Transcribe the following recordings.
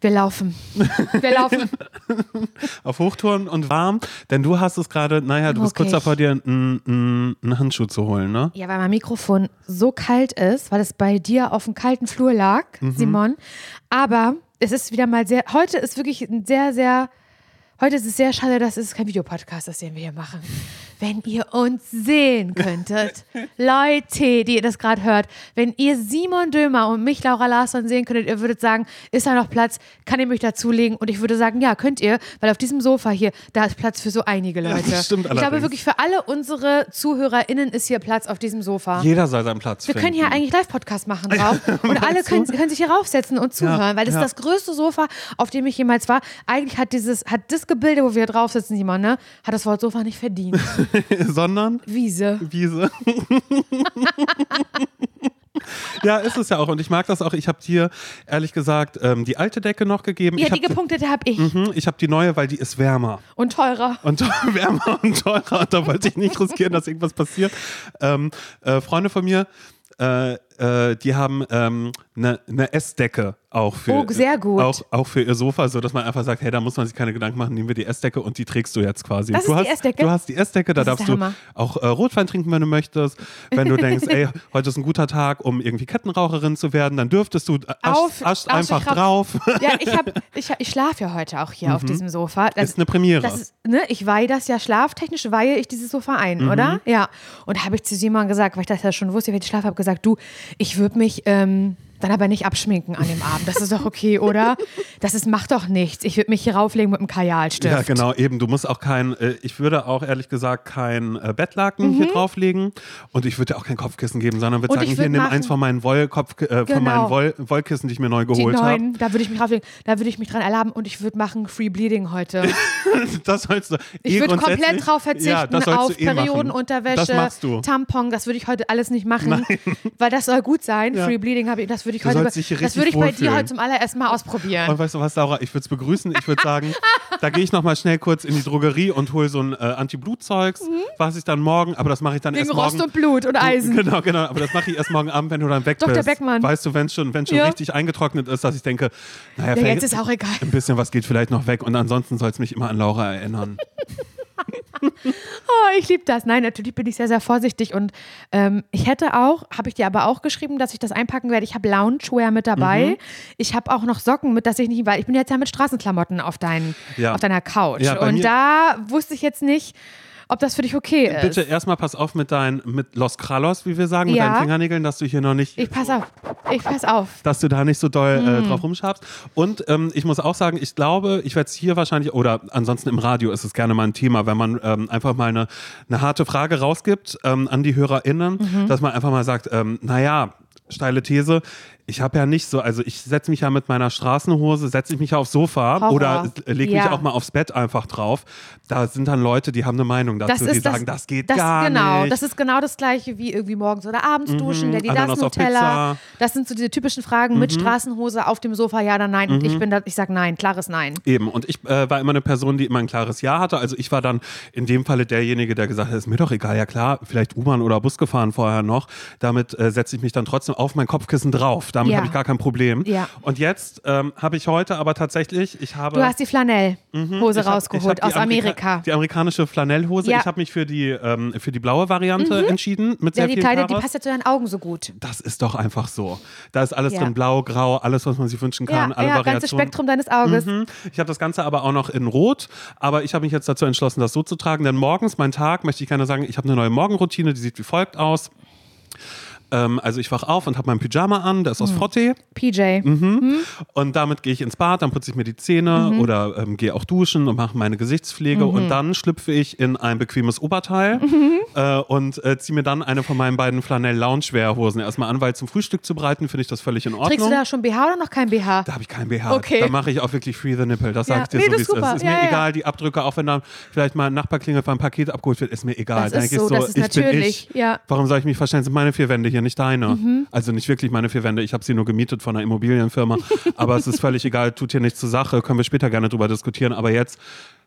Wir laufen. Wir laufen. auf Hochtouren und warm, denn du hast es gerade, naja, du bist kurz davor, dir einen, einen, einen Handschuh zu holen, ne? Ja, weil mein Mikrofon so kalt ist, weil es bei dir auf dem kalten Flur lag, Simon. Aber es ist wieder mal sehr, heute ist wirklich ein sehr, sehr, heute ist es sehr schade, dass es kein Videopodcast ist, den wir hier machen. Wenn ihr uns sehen könntet, Leute, die ihr das gerade hört, wenn ihr Simon Dömer und mich, Laura Larsson, sehen könntet, ihr würdet sagen, ist da noch Platz, kann ich mich dazulegen? Und ich würde sagen, ja, könnt ihr, weil auf diesem Sofa hier, da ist Platz für so einige Leute. das stimmt ich glaube allerdings. wirklich, für alle unsere ZuhörerInnen ist hier Platz auf diesem Sofa. Jeder soll seinen Platz Wir finden. können hier eigentlich Live-Podcast machen drauf und alle können, können sich hier raufsetzen und zuhören, weil das ja. ist das größte Sofa, auf dem ich jemals war. Eigentlich hat dieses, hat das Gebilde, wo wir drauf sitzen, Simon, ne, hat das Wort Sofa nicht verdient. Sondern Wiese. Wiese. ja, ist es ja auch. Und ich mag das auch. Ich habe dir, ehrlich gesagt, ähm, die alte Decke noch gegeben. Ja, die gepunktete habe ich. Mhm, ich habe die neue, weil die ist wärmer. Und teurer. Und wärmer und teurer. Und da wollte ich nicht riskieren, dass irgendwas passiert. Ähm, äh, Freunde von mir, äh, äh, die haben eine ne, ne Essdecke auch für, Oh, sehr gut. Auch, auch für ihr Sofa, so dass man einfach sagt, hey, da muss man sich keine Gedanken machen, nehmen wir die Essdecke und die trägst du jetzt quasi. Das du ist die hast, Essdecke? Du hast die Essdecke, da Das darfst du auch äh, Rotwein trinken, wenn du möchtest. Wenn du denkst, ey, heute ist ein guter Tag, um irgendwie Kettenraucherin zu werden, dann dürftest du äh, Auf- asch, asch einfach drauf. Ja, ich, hab, ich, ich schlafe ja heute auch hier auf diesem Sofa. Das, Mhm. Ist eine Premiere. Das ist, ne, ich weihe das ja schlaftechnisch, weihe ich dieses Sofa ein, Mhm. oder? Ja. Und da habe ich zu Simon gesagt, weil ich das ja schon wusste, wie ich schlafe, habe gesagt, du, ich würde mich ähm, dann aber nicht abschminken an dem Abend. Das ist doch okay, oder? Das ist, macht doch nichts. Ich würde mich hier rauflegen mit einem Kajalstift. Ja, genau, eben. Du musst auch kein, äh, ich würde auch ehrlich gesagt kein äh, Bettlaken hier drauflegen und ich würde dir auch kein Kopfkissen geben, sondern würde Mhm. Sagen, ich hier würd nimm eins von meinen Wollkopf, äh, von Genau. meinen Woll, Wollkissen, die ich mir neu geholt habe. da würde ich mich rauflegen, da würde ich mich dran erlaben und ich würde machen Free Bleeding heute. Das sollst du. Ich eh würde grundsätzlich- komplett drauf verzichten ja, auf eh. Periodenunterwäsche. Tampon, das würde ich heute alles nicht machen, weil das soll gut sein. Ja. Free Bleeding habe ich, das würde ich Du heute, das würde ich bei dir heute zum allerersten Mal ausprobieren. Und weißt du was, Laura, ich würde es begrüßen. Ich würde sagen, da gehe ich nochmal schnell kurz in die Drogerie und hole so ein äh, Anti-Blut-Zeugs, was ich dann morgen, aber das mache ich dann Mhm. Wegen erst morgen. Rost und Blut und Eisen. Genau, genau. Aber das mache ich erst morgen Abend, wenn du dann weg Dr. bist. Beckmann. Weißt du, wenn es schon, wenn schon Ja. richtig eingetrocknet ist, dass ich denke, naja, Ja, vielleicht jetzt ist auch egal. ein bisschen was geht vielleicht noch weg und ansonsten soll es mich immer an Laura erinnern. Oh, ich liebe das. Nein, natürlich bin ich sehr, sehr vorsichtig und ähm, ich hätte auch, habe ich dir aber auch geschrieben, dass ich das einpacken werde. Ich habe Loungewear mit dabei. Mhm. Ich habe auch noch Socken mit, dass ich nicht, weil ich bin jetzt ja mit Straßenklamotten auf, dein, Ja. auf deiner Couch. Ja, und da wusste ich jetzt nicht, ob das für dich okay ist. Bitte erstmal pass auf mit deinen, mit Los Kralos, wie wir sagen, mit Ja. deinen Fingernägeln, dass du hier noch nicht Ich pass auf. Ich pass auf. dass du da nicht so doll Mhm. äh, drauf rumschabst. Und ähm, ich muss auch sagen, ich glaube, ich werde es hier wahrscheinlich, oder ansonsten im Radio ist es gerne mal ein Thema, wenn man ähm, einfach mal eine, eine harte Frage rausgibt ähm, an die HörerInnen, Mhm. dass man einfach mal sagt, ähm, naja, steile These, ich habe ja nicht so, also ich setze mich ja mit meiner Straßenhose, setze ich mich aufs Sofa Horror. oder lege mich Ja. auch mal aufs Bett einfach drauf. Da sind dann Leute, die haben eine Meinung dazu, die das, sagen, das geht das, gar genau, nicht. Das ist genau das gleiche wie irgendwie morgens oder abends duschen, der die das Nutella. Das sind so diese typischen Fragen mit Straßenhose auf dem Sofa, ja oder nein. Und ich bin da, ich sag nein, klares Nein. Eben, und ich äh, war immer eine Person, die immer ein klares Ja hatte. Also ich war dann in dem Falle derjenige, der gesagt hat, ist mir doch egal, ja klar, vielleicht U-Bahn oder Bus gefahren vorher noch. Damit äh, setze ich mich dann trotzdem auf mein Kopfkissen drauf. Damit Ja. habe ich gar kein Problem. Ja. Und jetzt ähm, habe ich heute aber tatsächlich, ich habe... Du hast die Flanell-Hose hab- rausgeholt die aus Amerika- Amerika. Die amerikanische Flanellhose. Ja. Ich habe mich für die, ähm, für die blaue Variante entschieden. Mit Ja, sehr die viel Kleine, die passt ja zu deinen Augen so gut. Das ist doch einfach so. Da ist alles Ja. drin, blau, grau, alles, was man sich wünschen kann, Ja, alle ja Variationen. ganzes Spektrum deines Auges. Mhm. Ich habe das Ganze aber auch noch in Rot, aber ich habe mich jetzt dazu entschlossen, das so zu tragen, denn morgens, mein Tag, möchte ich gerne sagen, ich habe eine neue Morgenroutine, die sieht wie folgt aus. Ähm, also ich wach auf und habe mein Pyjama an, der ist Mhm. aus Frottee PJ. Mhm. und damit gehe ich ins Bad, dann putze ich mir die Zähne oder ähm, gehe auch duschen und mache meine Gesichtspflege und dann schlüpfe ich in ein bequemes Oberteil äh, und äh, ziehe mir dann eine von meinen beiden Flanell Loungewear Hosen erstmal an, weil zum Frühstück zu bereiten finde ich das völlig in Ordnung. Trägst du da schon BH oder noch kein BH? Da habe ich kein BH. Okay. Da mache ich auch wirklich Free the Nipple. Das Ja. sage ich dir Nee, so, wie es ist. Ist Ja, mir ja. egal, die Abdrücke, auch wenn dann vielleicht mal ein Nachbarklingel für ein Paket abgeholt wird, ist mir egal. Das Dann ist ich so, das ist ich bin natürlich, ich. ja. Mhm. Warum soll ich mich verstellen? Das sind meine vier Wände hier, nicht deine. Also nicht wirklich meine vier Wände. Ich habe sie nur gemietet von einer Immobilienfirma. aber es ist völlig egal, tut hier nichts zur Sache. Können wir später gerne drüber diskutieren. Aber jetzt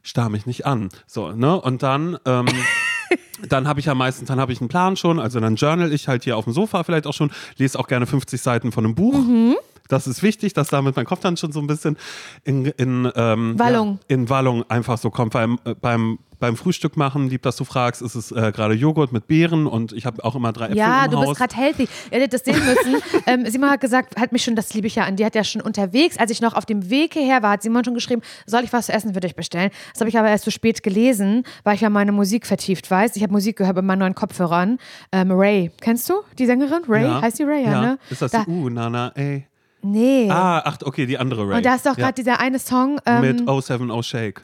starr mich nicht an. So, ne? Und dann. Ähm, dann habe ich ja meistens, dann habe ich einen Plan schon, also dann journal ich halt hier auf dem Sofa vielleicht auch schon, lese auch gerne 50 Seiten von einem Buch. Mhm. Das ist wichtig, dass damit mein Kopf dann schon so ein bisschen in, in, ähm, Wallung. Ja, in Wallung einfach so kommt. Beim, äh, beim, beim Frühstück machen, lieb, dass du fragst, ist es äh, gerade Joghurt mit Beeren und ich habe auch immer drei Äpfel Ja, im du Haus. bist gerade healthy. Ihr hättet das sehen müssen. ähm, Simon hat gesagt, hat mich schon, das liebe ich ja an, die hat ja schon unterwegs, als ich noch auf dem Weg hierher war, hat Simon schon geschrieben, soll ich was zu essen für dich bestellen? Das habe ich aber erst zu spät gelesen, weil ich ja meine Musik vertieft weiß. Ich habe Musik gehört mit meinen neuen Kopfhörern. Ähm, Ray, kennst du die Sängerin? Ray? ja. Heißt die Ray, ja, ne? Ist das Da- die Uh, Nana, ey. Nee. Ah, ach, okay, die andere Ray. Und da ist doch gerade dieser eine Song. Ähm, Mit 070 Shake.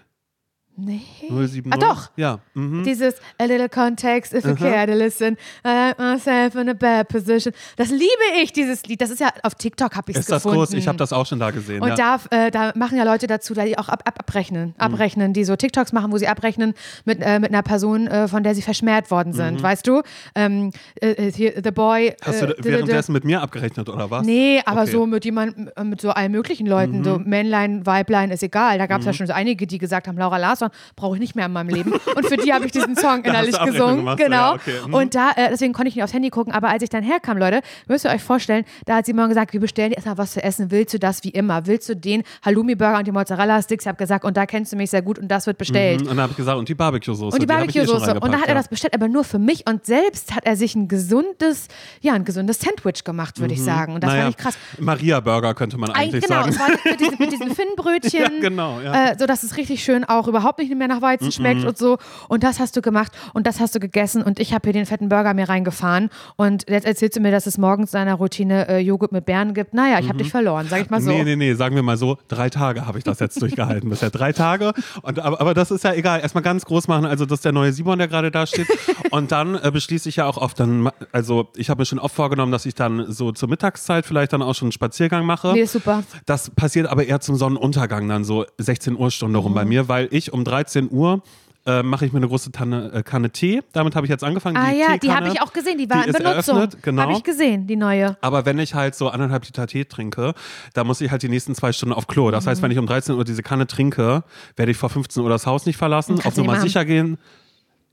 Nee. 070. Ah, doch. Ja. Mhm. Dieses A little context if you care to listen. I like myself in a bad position. Das liebe ich, dieses Lied. Das ist ja auf TikTok habe ich es Ist das gefunden. groß? Ich habe das auch schon da gesehen. Und ja. da, äh, da machen ja Leute dazu, da die auch ab, ab, abrechnen, Mhm. abrechnen, die so TikToks machen, wo sie abrechnen mit, äh, mit einer Person, äh, von der sie verschmäht worden sind, weißt du? Ähm, äh, äh, hier, The Boy. Mhm. Hast äh, du währenddessen mit mir abgerechnet oder was? Nee, aber Okay. so mit jemandem, äh, mit so allen möglichen Leuten, so Mhm. Männlein, Weiblein, ist egal. Da gab es ja schon so einige, die gesagt haben, Laura Larsson brauche ich nicht mehr in meinem Leben. Und für die habe ich diesen Song innerlich gesungen. gemacht, genau. ja, okay. Mhm. Und da, äh, deswegen konnte ich nicht aufs Handy gucken. Aber als ich dann herkam, Leute, müsst ihr euch vorstellen, da hat Simon gesagt, wir bestellen erstmal was zu essen. Willst du das wie immer? Willst du den Halloumi-Burger und die Mozzarella-Sticks? Ich habe gesagt, und da kennst du mich sehr gut und das wird bestellt. Mhm, Und dann habe ich gesagt, und die Barbecue-Soße. Und die eh Barbecue-Soße. Und da hat er das bestellt, aber nur für mich. Und selbst hat er sich ein gesundes, ja, ein gesundes Sandwich gemacht, würde ich sagen. Und das Mhm. naja, fand ich krass. Maria-Burger könnte man eigentlich genau, sagen. war mit diesen, mit diesen Finnbrötchen. Ja, genau, ja. Mhm, Äh, so dass es richtig schön auch überhaupt nicht mehr nach Weizen schmeckt und so. Und das hast du gemacht und das hast du gegessen und ich habe hier den fetten Burger mir reingefahren. Und jetzt erzählst du mir, dass es morgens in deiner Routine äh, Joghurt mit Beeren gibt. Naja, ich habe dich verloren, sag ich mal so. Mhm. Nee, nee, nee, sagen wir mal so, drei Tage habe ich das jetzt durchgehalten bisher. Drei Tage. Und, aber, aber das ist ja egal. Erstmal ganz groß machen. Also, das ist der neue Simon, der gerade da steht. Und dann äh, beschließe ich ja auch oft dann, also ich habe mir schon oft vorgenommen, dass ich dann so zur Mittagszeit vielleicht dann auch schon einen Spaziergang mache. Nee, super. Das passiert aber eher zum Sonnenuntergang, dann so 16 Uhr Stunde rum bei Mhm. mir, weil ich um 13 Uhr äh, mache ich mir eine große Tanne, äh, Kanne Tee. Damit habe ich jetzt angefangen. Ah ja, die habe ich auch gesehen, die war die in Benutzung. eröffnet, genau. Habe ich gesehen, die neue. Aber wenn ich halt so anderthalb Liter Tee trinke, da muss ich halt die nächsten zwei Stunden auf Klo. Das Mhm. heißt, wenn ich um 13 Uhr diese Kanne trinke, werde ich vor 15 Uhr das Haus nicht verlassen. Kannst Auf Nummer sicher gehen.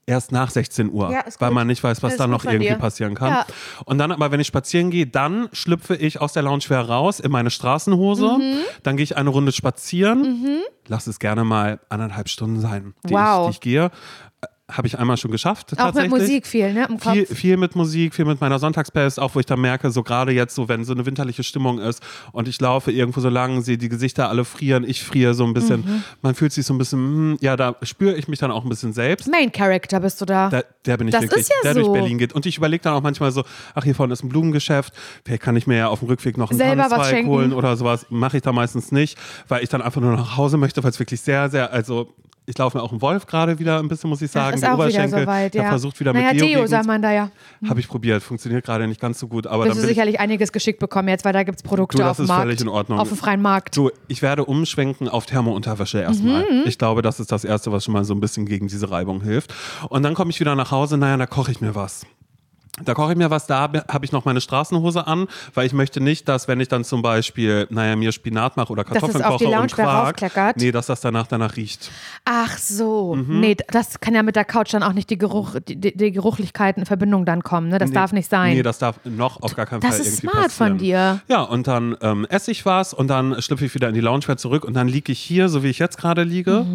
Erst nach 16 Uhr, Ja, weil man nicht weiß, was Ist da noch irgendwie dir. passieren kann. Ja. Und dann aber, wenn ich spazieren gehe, dann schlüpfe ich aus der Loungewear raus in meine Straßenhose. Mhm. Dann gehe ich eine Runde spazieren. Lass es gerne mal anderthalb Stunden sein, die, Wow. ich, die ich gehe. Habe ich einmal schon geschafft. Auch mit. Musik viel, ne? Im Kopf. Viel, viel mit Musik, viel mit meiner Sonntagsbest, auch wo ich dann merke, so gerade jetzt, so wenn so eine winterliche Stimmung ist und ich laufe irgendwo so lang, sehe die Gesichter alle frieren, ich friere so ein bisschen, Mhm. man fühlt sich so ein bisschen, hm, ja, da spüre ich mich dann auch ein bisschen selbst. Main Character bist du da. Da, der bin ich Das wirklich, ist ja der so. durch Berlin geht. Und ich überlege dann auch manchmal so, ach, hier vorne ist ein Blumengeschäft, vielleicht kann ich mir ja auf dem Rückweg noch einen Selber Tannenzweig holen oder sowas. Mache ich da meistens nicht, weil ich dann einfach nur nach Hause möchte, weil es wirklich sehr, sehr, also ich laufe mir auch einen Wolf gerade wieder ein bisschen, muss ich sagen. ist die auch wieder soweit, Der ja. versucht wieder naja, mit Deo Deo, sagt man da ja. habe ich probiert, funktioniert gerade nicht ganz so gut. Aber Wirst dann du ich, sicherlich einiges geschickt bekommen jetzt, weil da gibt es Produkte Du, das auf dem Markt. völlig in Ordnung. Auf dem freien Markt. so, ich werde umschwenken auf Thermounterwäsche erstmal. Mhm. Ich glaube, das ist das Erste, was schon mal so ein bisschen gegen diese Reibung hilft. Und dann komme ich wieder nach Hause, naja, da koche ich mir was. Da koche ich mir was, da habe ich noch meine Straßenhose an, weil ich möchte nicht, dass wenn ich dann zum Beispiel, naja, mir Spinat mache oder Kartoffeln auf die koche und Quark, nee, dass das danach danach riecht. Ach so. Mhm. Nee, das kann ja mit der Couch dann auch nicht die, Geruch, die, die, Geruchlichkeiten in Verbindung dann kommen. Ne? Das Nee, darf nicht sein. Nee, das darf noch auf gar keinen Das Fall ist irgendwie smart von dir. Ja, und dann ähm, esse ich was und dann schlüpfe ich wieder in die Loungewear zurück und dann liege ich hier, so wie ich jetzt gerade liege.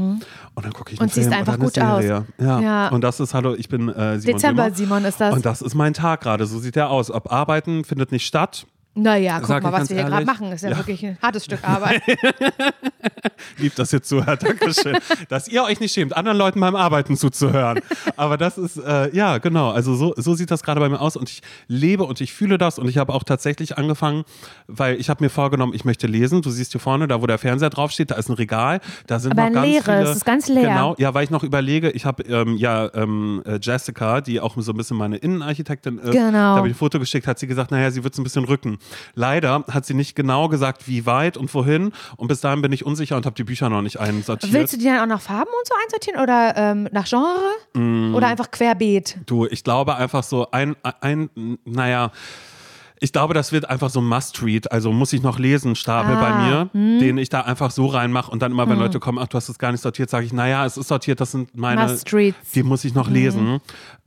Und dann gucke ich einen. Und siehst Film einfach oder eine gut aus. Serie. Ja. Ja. Und das ist, hallo, ich bin äh, Simon Dezember. Simon ist das. Und das ist mein Tag gerade, so sieht der aus. Ob Arbeiten findet nicht statt. Naja, guck Sag mal, was wir hier gerade machen. Ist ja, Ja. wirklich ein hartes Stück Arbeit. Lieb, dass ihr zuhört. Dankeschön. dass ihr euch nicht schämt, anderen Leuten beim Arbeiten zuzuhören. Aber das ist, äh, ja, genau. Also so, so sieht das gerade bei mir aus und ich lebe und ich fühle das und ich habe auch tatsächlich angefangen, weil ich habe mir vorgenommen, ich möchte lesen. Du siehst hier vorne, da wo der Fernseher draufsteht, da ist ein Regal. Da sind Aber noch ein ganz leeres, viele, es ist ganz leer. Genau, ja, weil ich noch überlege, ich habe ähm, ja ähm, äh, Jessica, die auch so ein bisschen meine Innenarchitektin ist. Genau. Da habe ich ein Foto geschickt, hat sie gesagt, naja, sie wird es ein bisschen rücken. Leider hat sie nicht genau gesagt, wie weit und wohin. Und bis dahin bin ich unsicher und habe die Bücher noch nicht einsortiert. Willst du die dann auch nach Farben und so einsortieren oder ähm, nach Genre? Mm. Oder einfach querbeet? Du, ich glaube einfach so ein, ein naja, ich glaube, das wird einfach so ein Must-Read, also muss ich noch lesen, Stapel Ah, bei mir, den ich da einfach so reinmache und dann immer, wenn Leute kommen, ach, du hast es gar nicht sortiert, sage ich, naja, es ist sortiert, das sind meine, die muss ich noch lesen.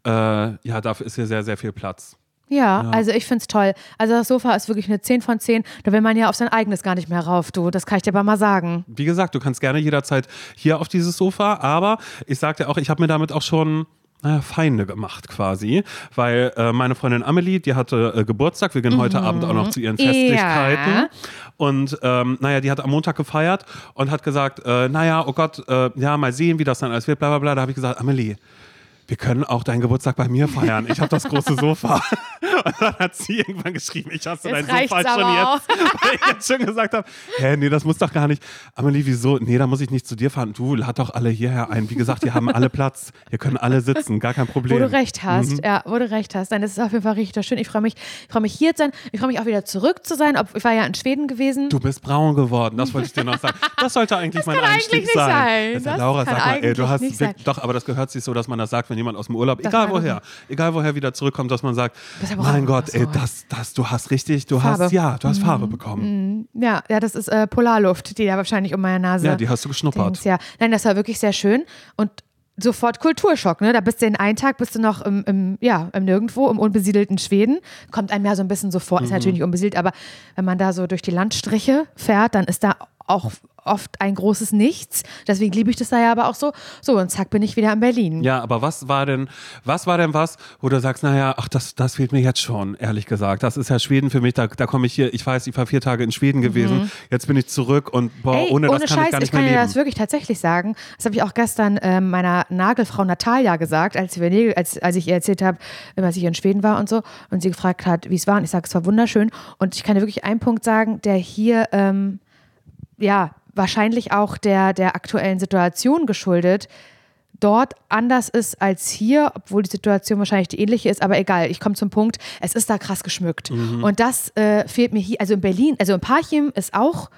Äh, ja, dafür ist hier sehr, sehr viel Platz. Ja, Ja. also ich finde es toll. Also das Sofa ist wirklich eine 10 von 10. Da will man ja auf sein eigenes gar nicht mehr rauf, du. Das kann ich dir aber mal sagen. Wie gesagt, du kannst gerne jederzeit hier auf dieses Sofa, aber ich sagte auch, ich habe mir damit auch schon naja, Feinde gemacht quasi, weil äh, meine Freundin Amelie, die hatte äh, Geburtstag, wir gehen heute Abend auch noch zu ihren Mhm. Ja. Festlichkeiten und ähm, naja, die hat am Montag gefeiert und hat gesagt, äh, naja, oh Gott, äh, ja, mal sehen, wie das dann alles wird, bla bla bla, da habe ich gesagt, Amelie, wir können auch deinen Geburtstag bei mir feiern. Ich habe das große Sofa. Und dann hat sie irgendwann geschrieben, ich hasse Jetzt dein Sofa schon jetzt. Weil ich jetzt schon gesagt habe, hä, nee, das muss doch gar nicht. Amelie, wieso? Nee, da muss ich nicht zu dir fahren. Du, lad doch alle hierher ein. Wie gesagt, hier haben alle Platz. Hier können alle sitzen, gar kein Problem. Wo du recht hast, Mhm. ja, wo du recht hast. Nein, das ist auf jeden Fall richtig schön. Ich freue mich, ich freue mich hier zu sein. Ich freue mich auch wieder zurück zu sein. Ich war ja in Schweden gewesen. Du bist braun geworden, das wollte ich dir noch sagen. Das sollte eigentlich mein kann Einstieg eigentlich nicht sein. sein. Das Laura, sag mal, ey, du hast wirklich- doch, aber das gehört sich so, dass man das sagt, wenn jemand aus dem Urlaub, Das egal woher, egal woher wieder zurückkommt, dass man sagt, mein Gott, ey, das, das, du hast richtig, du Farbe. Mhm. hast, ja, du hast Farbe bekommen. Ja, ja, das ist äh, Polarluft, die da wahrscheinlich um meine Nase. Ja, die hast du geschnuppert. Dings, ja. Nein, das war wirklich sehr schön und sofort Kulturschock, ne? Da bist du in einen Tag bist du noch im, im ja, im Nirgendwo, im unbesiedelten Schweden. Kommt einem ja so ein bisschen so vor, ist Mhm. natürlich nicht unbesiedelt, aber wenn man da so durch die Landstriche fährt, dann ist da auch oft ein großes Nichts. Deswegen liebe ich das da ja aber auch so. So, und zack, bin ich wieder in Berlin. Ja, aber was war denn, was war denn was, wo du sagst, naja, ach, das, das fehlt mir jetzt schon, ehrlich gesagt. Das ist ja Schweden für mich, da, da komme ich hier, ich weiß, ich war vier Tage in Schweden gewesen, jetzt bin ich zurück und boah, Mhm. Ey, ohne, ohne das kann Scheiß, ich gar nicht ich kann mehr dir leben. das wirklich tatsächlich sagen. Das habe ich auch gestern ähm, meiner Nagelfrau Natalia gesagt, als, wir Nägel, als, als ich ihr erzählt habe, als ich in Schweden war und so. Und sie gefragt hat, wie es war. Und ich sage, es war wunderschön. Und ich kann dir wirklich einen Punkt sagen, der hier, ähm, ja, wahrscheinlich auch der, der aktuellen Situation geschuldet, dort anders ist als hier, obwohl die Situation wahrscheinlich die ähnliche ist, aber egal, ich komme zum Punkt, es ist da krass geschmückt. Mhm. Und das äh, fehlt mir hier, also in Berlin, also in Parchim ist auch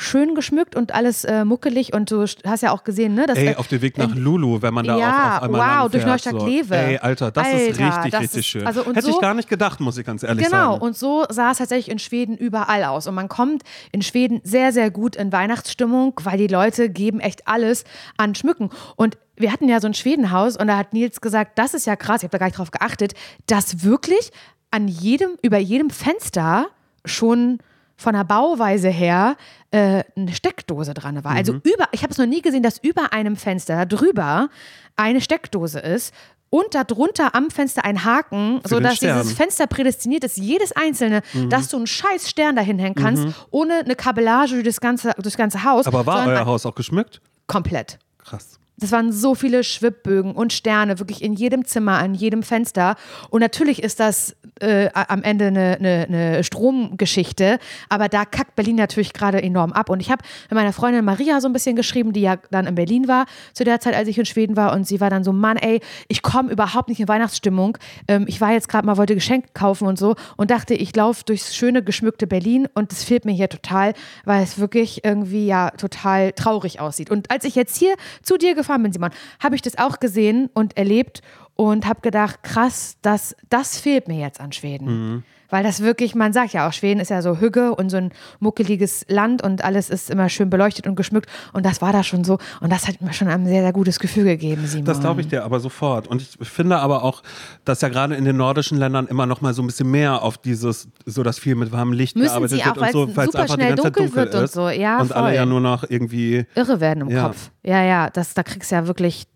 schön geschmückt und alles äh, muckelig und du hast ja auch gesehen, ne? dass, Ey, auf dem Weg nach Lulu, wenn man da Ja, auch auf einmal wow, durch Neustadt-Kleve. So. Ey, Alter, das ist Alter, richtig, das richtig ist- schön. also Hätte ich so- gar nicht gedacht, muss ich ganz ehrlich Genau, sagen. und so sah es tatsächlich in Schweden überall aus. Und man kommt in Schweden sehr, sehr gut in Weihnachtsstimmung, weil die Leute geben echt alles an Schmücken. Und wir hatten ja so ein Schwedenhaus und da hat Nils gesagt, das ist ja krass, ich habe da gar nicht drauf geachtet, dass wirklich an jedem, über jedem Fenster schon von der Bauweise her äh, eine Steckdose dran war. Also über, ich habe es noch nie gesehen, dass über einem Fenster drüber eine Steckdose ist und darunter am Fenster ein Haken, sodass dieses Fenster prädestiniert ist, jedes einzelne, dass du einen scheiß Stern dahin hängen kannst, ohne eine Kabellage durch das ganze, durch das ganze Haus. Aber war euer Haus auch geschmückt? komplett. Krass. Das waren so viele Schwibbögen und Sterne, wirklich in jedem Zimmer, an jedem Fenster. Und natürlich ist das äh, am Ende eine, eine, eine Stromgeschichte, aber da kackt Berlin natürlich gerade enorm ab. Und ich habe mit meiner Freundin Maria so ein bisschen geschrieben, die ja dann in Berlin war, zu der Zeit, als ich in Schweden war. Und sie war dann so, Mann, ey, ich komme überhaupt nicht in Weihnachtsstimmung. Ähm, ich war jetzt gerade mal, wollte Geschenke kaufen und so und dachte, ich laufe durchs schöne, geschmückte Berlin und es fehlt mir hier total, weil es wirklich irgendwie ja total traurig aussieht. Und als ich jetzt hier zu dir gefahren bin, Simon, habe ich das auch gesehen und erlebt und habe gedacht, krass, das, das fehlt mir jetzt an Schweden. Weil das wirklich, man sagt ja auch, Schweden ist ja so Hügge und so ein muckeliges Land und alles ist immer schön beleuchtet und geschmückt. Und das war da schon so. Und das hat mir schon ein sehr, sehr gutes Gefühl gegeben, Simon. Das glaube ich dir aber sofort. Und ich finde aber auch, dass ja gerade in den nordischen Ländern immer noch mal so ein bisschen mehr auf dieses, so dass viel mit warmem Licht Müssen gearbeitet sie wird auch, und so, weil es super einfach die schnell ganze Zeit dunkel wird und ist. so. Ja, und alle voll. ja nur noch irgendwie. irre werden im Ja. Kopf. Ja, ja, das, da kriegst du ja wirklich,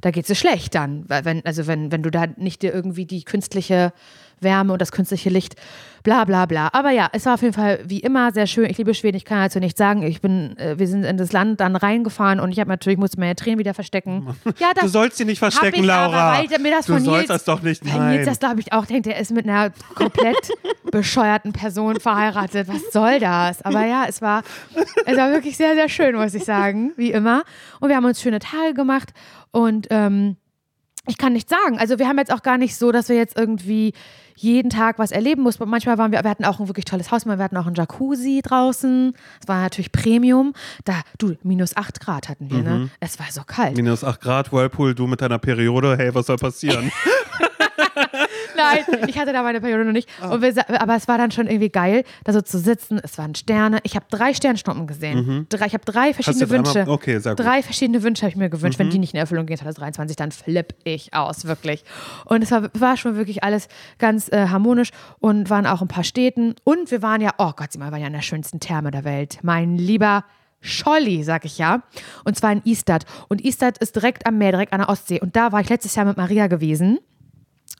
da geht's dir schlecht dann. Weil Wenn, also wenn, wenn du da nicht dir irgendwie die künstliche Wärme und das künstliche Licht, bla bla bla. Aber ja, es war auf jeden Fall wie immer sehr schön. Ich liebe Schweden, ich kann dazu nichts sagen. Ich bin, äh, wir sind in das Land dann reingefahren und ich habe natürlich, musste meine Tränen wieder verstecken. Ja, das Du sollst sie nicht verstecken, ich aber, Laura. weil mir das du von sollst Nils, das doch nicht. Nein. Nils das, glaube ich, auch denkt, er ist mit einer komplett bescheuerten Person verheiratet. Was soll das? Aber ja, es war, es war wirklich sehr, sehr schön, muss ich sagen, wie immer. Und wir haben uns schöne Tage gemacht und ähm, ich kann nicht sagen. Also wir haben jetzt auch gar nicht so, dass wir jetzt irgendwie jeden Tag was erleben mussten. Manchmal waren wir, wir hatten auch ein wirklich tolles Haus, wir hatten auch einen Jacuzzi draußen. Das war natürlich Premium. Da, du, minus 8 Grad hatten wir, Mhm. ne? Es war so kalt. Minus 8 Grad, Whirlpool, du mit deiner Periode, hey, was soll passieren? Nein, ich hatte da meine Periode noch nicht. Ah. Wir, aber es war dann schon irgendwie geil, da so zu sitzen. Es waren Sterne. Ich habe drei Sternschnuppen gesehen. Drei, ich habe drei verschiedene Mhm. Wünsche. okay, gut. Mhm. Drei verschiedene Wünsche habe ich mir gewünscht. Wenn die nicht in Erfüllung gehen 2023, dann flipp ich aus, wirklich. Und es war, war schon wirklich alles ganz äh, harmonisch und waren auch ein paar Städten. Und wir waren ja, oh Gott, sie mal, waren ja in der schönsten Therme der Welt. Mein lieber Scholli, sag ich ja. Und zwar in Istad. Und Istad ist direkt am Meer, direkt an der Ostsee. Und da war ich letztes Jahr mit Maria gewesen.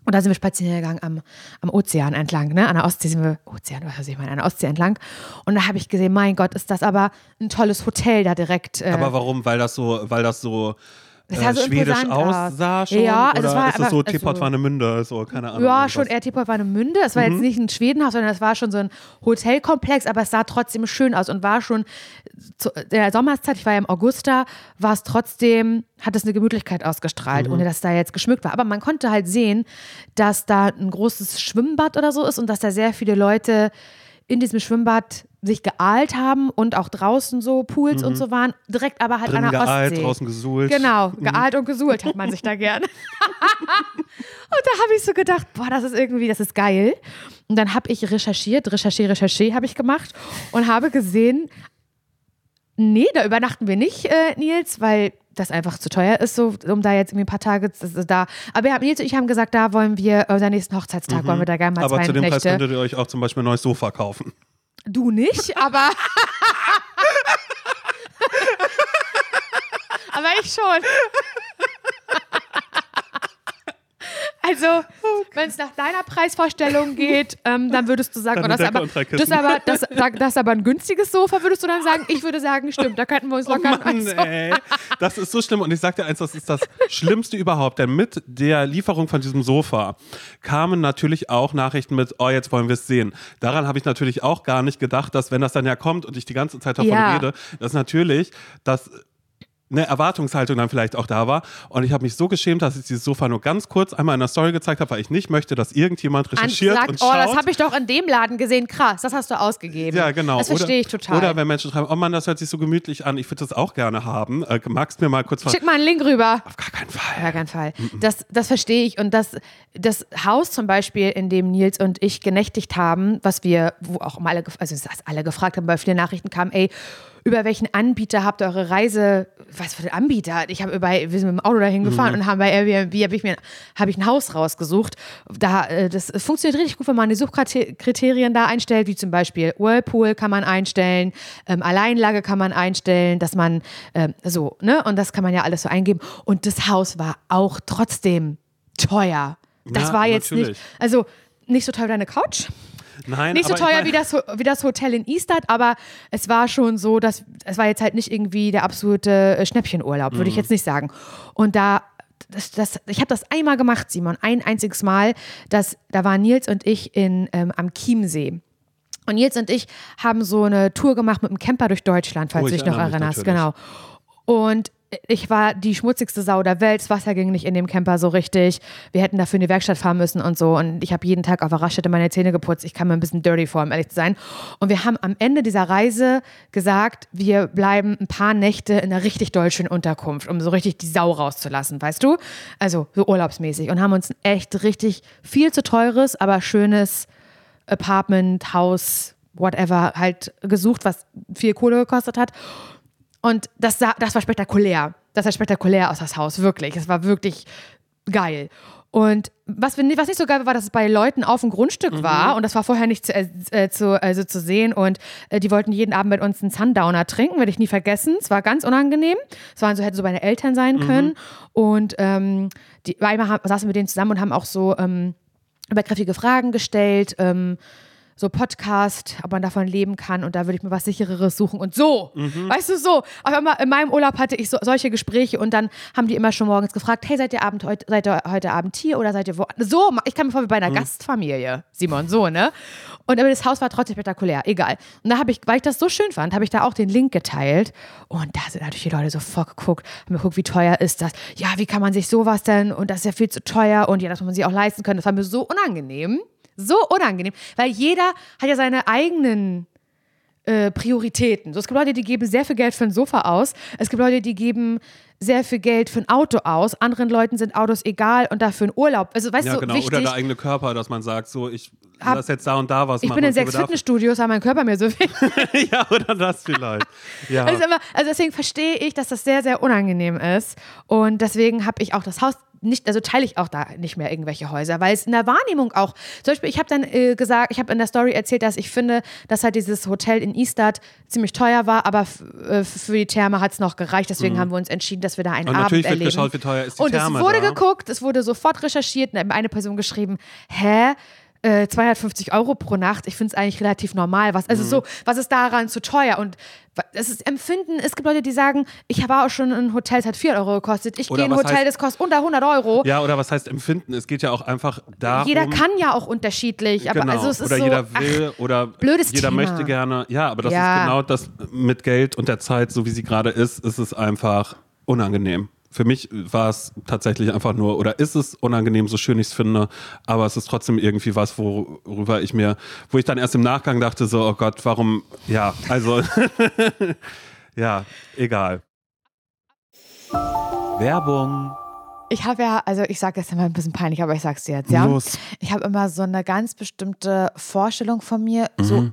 Und da sind wir spazieren gegangen am, am Ozean entlang, ne? An der Ostsee sind wir, Ozean, was weiß ich mal, an der Ostsee entlang. Und da habe ich gesehen, mein Gott, ist das aber ein tolles Hotel da direkt. Äh, Aber warum? Weil das so, weil das so äh, sah so schwedisch aussah schon? Ja, also oder es war ist das aber- so Teepot Warnemünde? So, keine Ahnung. Ja, schon eher Teepot Warnemünde. Es war jetzt nicht ein Schwedenhaus, sondern es war schon so ein Hotelkomplex, aber es sah trotzdem schön aus und war schon zu der Sommerszeit, ich war ja im August da, war es trotzdem, hat es eine Gemütlichkeit ausgestrahlt, ohne dass da jetzt geschmückt war. Aber man konnte halt sehen, dass da ein großes Schwimmbad oder so ist und dass da sehr viele Leute in diesem Schwimmbad sich geahlt haben und auch draußen so Pools und so waren, direkt aber halt Drinnen an der geeilt, Ostsee. draußen gesuhlt. Genau, geahlt und gesuhlt hat man sich da gern. und da habe ich so gedacht, boah, das ist irgendwie, das ist geil. Und dann habe ich recherchiert, recherchiert, recherchiert habe ich gemacht und habe gesehen, nee, da übernachten wir nicht, äh, Nils, weil das einfach zu teuer ist, so, um da jetzt irgendwie ein paar Tage ist da. Aber wir haben, Nils und ich haben gesagt, da wollen wir, unseren nächsten Hochzeitstag, wollen wir da gerne mal Aber zwei zu dem Preis Nächte. könntet ihr euch auch zum Beispiel ein neues Sofa kaufen. Du nicht, aber. aber ich schon. Also, wenn es nach deiner Preisvorstellung geht, ähm, dann würdest du sagen, oh, das, aber, das, aber, das, das ist aber ein günstiges Sofa, würdest du dann sagen? Ich würde sagen, stimmt, da könnten wir uns locker Oh Mann, ey. Das ist so schlimm. Und ich sag dir eins, das ist das Schlimmste überhaupt. Denn mit der Lieferung von diesem Sofa kamen natürlich auch Nachrichten mit, oh, jetzt wollen wir es sehen. Daran habe ich natürlich auch gar nicht gedacht, dass wenn das dann ja kommt und ich die ganze Zeit davon Ja. rede, dass natürlich das eine Erwartungshaltung dann vielleicht auch da war. Und ich habe mich so geschämt, dass ich dieses Sofa nur ganz kurz einmal in der Story gezeigt habe, weil ich nicht möchte, dass irgendjemand an, recherchiert sagt, und oh, schaut. das habe ich doch in dem Laden gesehen, krass, das hast du ausgegeben. Ja, genau. Das verstehe ich total. Oder wenn Menschen schreiben, oh Mann, das hört sich so gemütlich an, ich würde das auch gerne haben. Äh, magst du mir mal kurz ver- Schick mal einen Link rüber. Auf gar keinen Fall. Gar keinen Fall. Das, das verstehe ich. Und das, das Haus zum Beispiel, in dem Nils und ich genächtigt haben, was wir, wo auch immer alle, also das alle gefragt haben, weil viele Nachrichten kamen, ey, über welchen Anbieter habt ihr eure Reise, was für ein Anbieter? Ich habe über, wir sind mit dem Auto dahin gefahren und haben bei Airbnb, habe ich mir, habe ich ein Haus rausgesucht. Da, äh, das funktioniert richtig gut, wenn man die Suchkriterien da einstellt, wie zum Beispiel Whirlpool kann man einstellen, ähm, Alleinlage kann man einstellen, dass man ähm, so, ne? Und das kann man ja alles so eingeben. Und das Haus war auch trotzdem teuer. Das Ja, war jetzt natürlich. nicht, also nicht so teuer wie deine Couch, Nein, nicht so teuer wie das, wie das Hotel in Eastad, aber es war schon so, dass es war jetzt halt nicht irgendwie der absolute äh, Schnäppchenurlaub, Mhm. würde ich jetzt nicht sagen. Und da, das, das, ich habe das einmal gemacht, Simon, ein einziges Mal. Das, da waren Nils und ich in, ähm, am Chiemsee. Und Nils und ich haben so eine Tour gemacht mit dem Camper durch Deutschland, falls Oh, du ich dich noch erinnerst. Genau. Und ich war die schmutzigste Sau der Welt. Das Wasser ging nicht in dem Camper so richtig. Wir hätten dafür in die Werkstatt fahren müssen und so. Und ich habe jeden Tag auf der Raststätte meine Zähne geputzt. Ich kam mir ein bisschen dirty vor, um ehrlich zu sein. Und wir haben am Ende dieser Reise gesagt, wir bleiben ein paar Nächte in einer richtig deutschen Unterkunft, um so richtig die Sau rauszulassen, weißt du? Also so urlaubsmäßig. Und haben uns ein echt richtig viel zu teures, aber schönes Apartment, Haus, whatever halt gesucht, was viel Kohle gekostet hat. Und das, sah, das war spektakulär. Das sah spektakulär aus, das Haus, wirklich. Es war wirklich geil. Und was, wir, was nicht so geil war, war, dass es bei Leuten auf dem Grundstück war und das war vorher nicht zu, äh, zu, also zu sehen und äh, die wollten jeden Abend mit uns einen Sundowner trinken, werde ich nie vergessen. Es war ganz unangenehm. Es waren so, hätte so meine Eltern sein können und ähm, die, einmal haben, saßen wir mit denen zusammen und haben auch so ähm, übergriffige Fragen gestellt, ähm, so Podcast, ob man davon leben kann und da würde ich mir was sichereres suchen und so, weißt du, so. Aber immer in meinem Urlaub hatte ich so, solche Gespräche und dann haben die immer schon morgens gefragt, hey, seid ihr, Abend, heut, seid ihr heute Abend hier oder seid ihr wo? So, ich kam mir vor wie bei einer Gastfamilie, Simon, so, ne? Und aber das Haus war trotzdem spektakulär, egal. Und da habe ich, weil ich das so schön fand, habe ich da auch den Link geteilt und da sind natürlich die Leute sofort geguckt, haben geguckt, wie teuer ist das? Ja, wie kann man sich sowas denn? Und das ist ja viel zu teuer und ja, das muss man sich auch leisten können. Das war mir so unangenehm. So unangenehm, weil jeder hat ja seine eigenen äh, Prioritäten. So, es gibt Leute, die geben sehr viel Geld für ein Sofa aus. Es gibt Leute, die geben sehr viel Geld für ein Auto aus, anderen Leuten sind Autos egal und dafür ein Urlaub. Also weißt Ja, du, genau. wichtig, Oder der eigene Körper, dass man sagt, so, ich Hab- lass jetzt da und da was ich machen. bin in sechs Fitnessstudios, aber mein Körper mir so viel. ja, oder das vielleicht. Ja. Also, also deswegen verstehe ich, dass das sehr, sehr unangenehm ist. Und deswegen habe ich auch das Haus nicht, also teile ich auch da nicht mehr irgendwelche Häuser, weil es in der Wahrnehmung auch, zum Beispiel, ich habe dann äh, gesagt, ich habe in der Story erzählt, dass ich finde, dass halt dieses Hotel in Istad ziemlich teuer war, aber äh, für die Therme hat es noch gereicht. Deswegen haben wir uns entschieden, dass wir da einen Mhm. Und Abend natürlich wird erleben. geschaut, wie teuer ist die Und Therme es wurde da. geguckt, es wurde sofort recherchiert eine Person geschrieben, hä? Äh, 250 Euro pro Nacht, ich finde es eigentlich relativ normal. Was, Mhm. also so, was ist daran zu teuer? Und es ist Empfinden, es gibt Leute, die sagen, ich war auch schon in ein Hotel, das hat 4 Euro gekostet. Ich gehe in ein Hotel, heißt- das kostet unter 100 Euro. ja, oder was heißt empfinden? Es geht ja auch einfach darum. Jeder kann ja auch unterschiedlich, aber genau. also es ist oder so, jeder ach, will oder blödes jeder Thema. möchte gerne. Ja, aber das Ja. ist genau das mit Geld und der Zeit, so wie sie gerade ist, ist es einfach unangenehm. Für mich war es tatsächlich einfach nur, oder ist es unangenehm, so schön ich es finde, aber es ist trotzdem irgendwie was, worüber ich mir, wo ich dann erst im Nachgang dachte, so, oh Gott, warum, ja, also, ja, egal. Werbung. Ich habe ja, also ich sage das immer ein bisschen peinlich, aber ich sag's dir jetzt, ja. Los. Ich habe immer so eine ganz bestimmte Vorstellung von mir, so Mhm.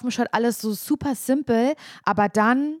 dem Shirt, alles so super simpel, aber dann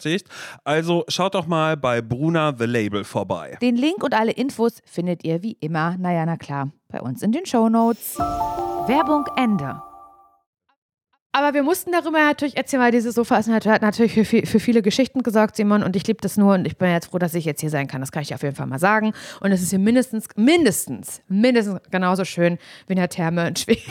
Also schaut doch mal bei Bruna The Label vorbei. Den Link und alle Infos findet ihr wie immer, naja, na klar, bei uns in den Shownotes. Werbung Ende. Aber wir mussten darüber natürlich erzählen, weil dieses Sofa ist hat natürlich für, für viele Geschichten gesorgt, Simon. Und ich liebe das nur und ich bin jetzt froh, dass ich jetzt hier sein kann. Das kann ich dir auf jeden Fall mal sagen. Und es ist hier mindestens, mindestens, mindestens genauso schön wie in der Therme in Schweden.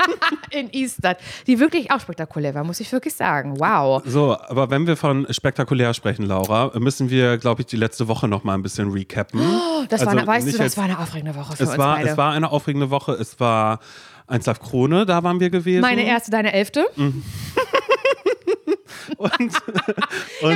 in Istad. Die wirklich auch spektakulär war, muss ich wirklich sagen. Wow. So, aber wenn wir von spektakulär sprechen, Laura, müssen wir, glaube ich, die letzte Woche noch mal ein bisschen recappen. Oh, das war Also eine, weißt du, das jetzt- war eine aufregende Woche für Es uns war, beide. es war eine aufregende Woche. Es war 1 Live Krone, da waren wir gewesen. Meine erste, deine elfte. Und, Ihr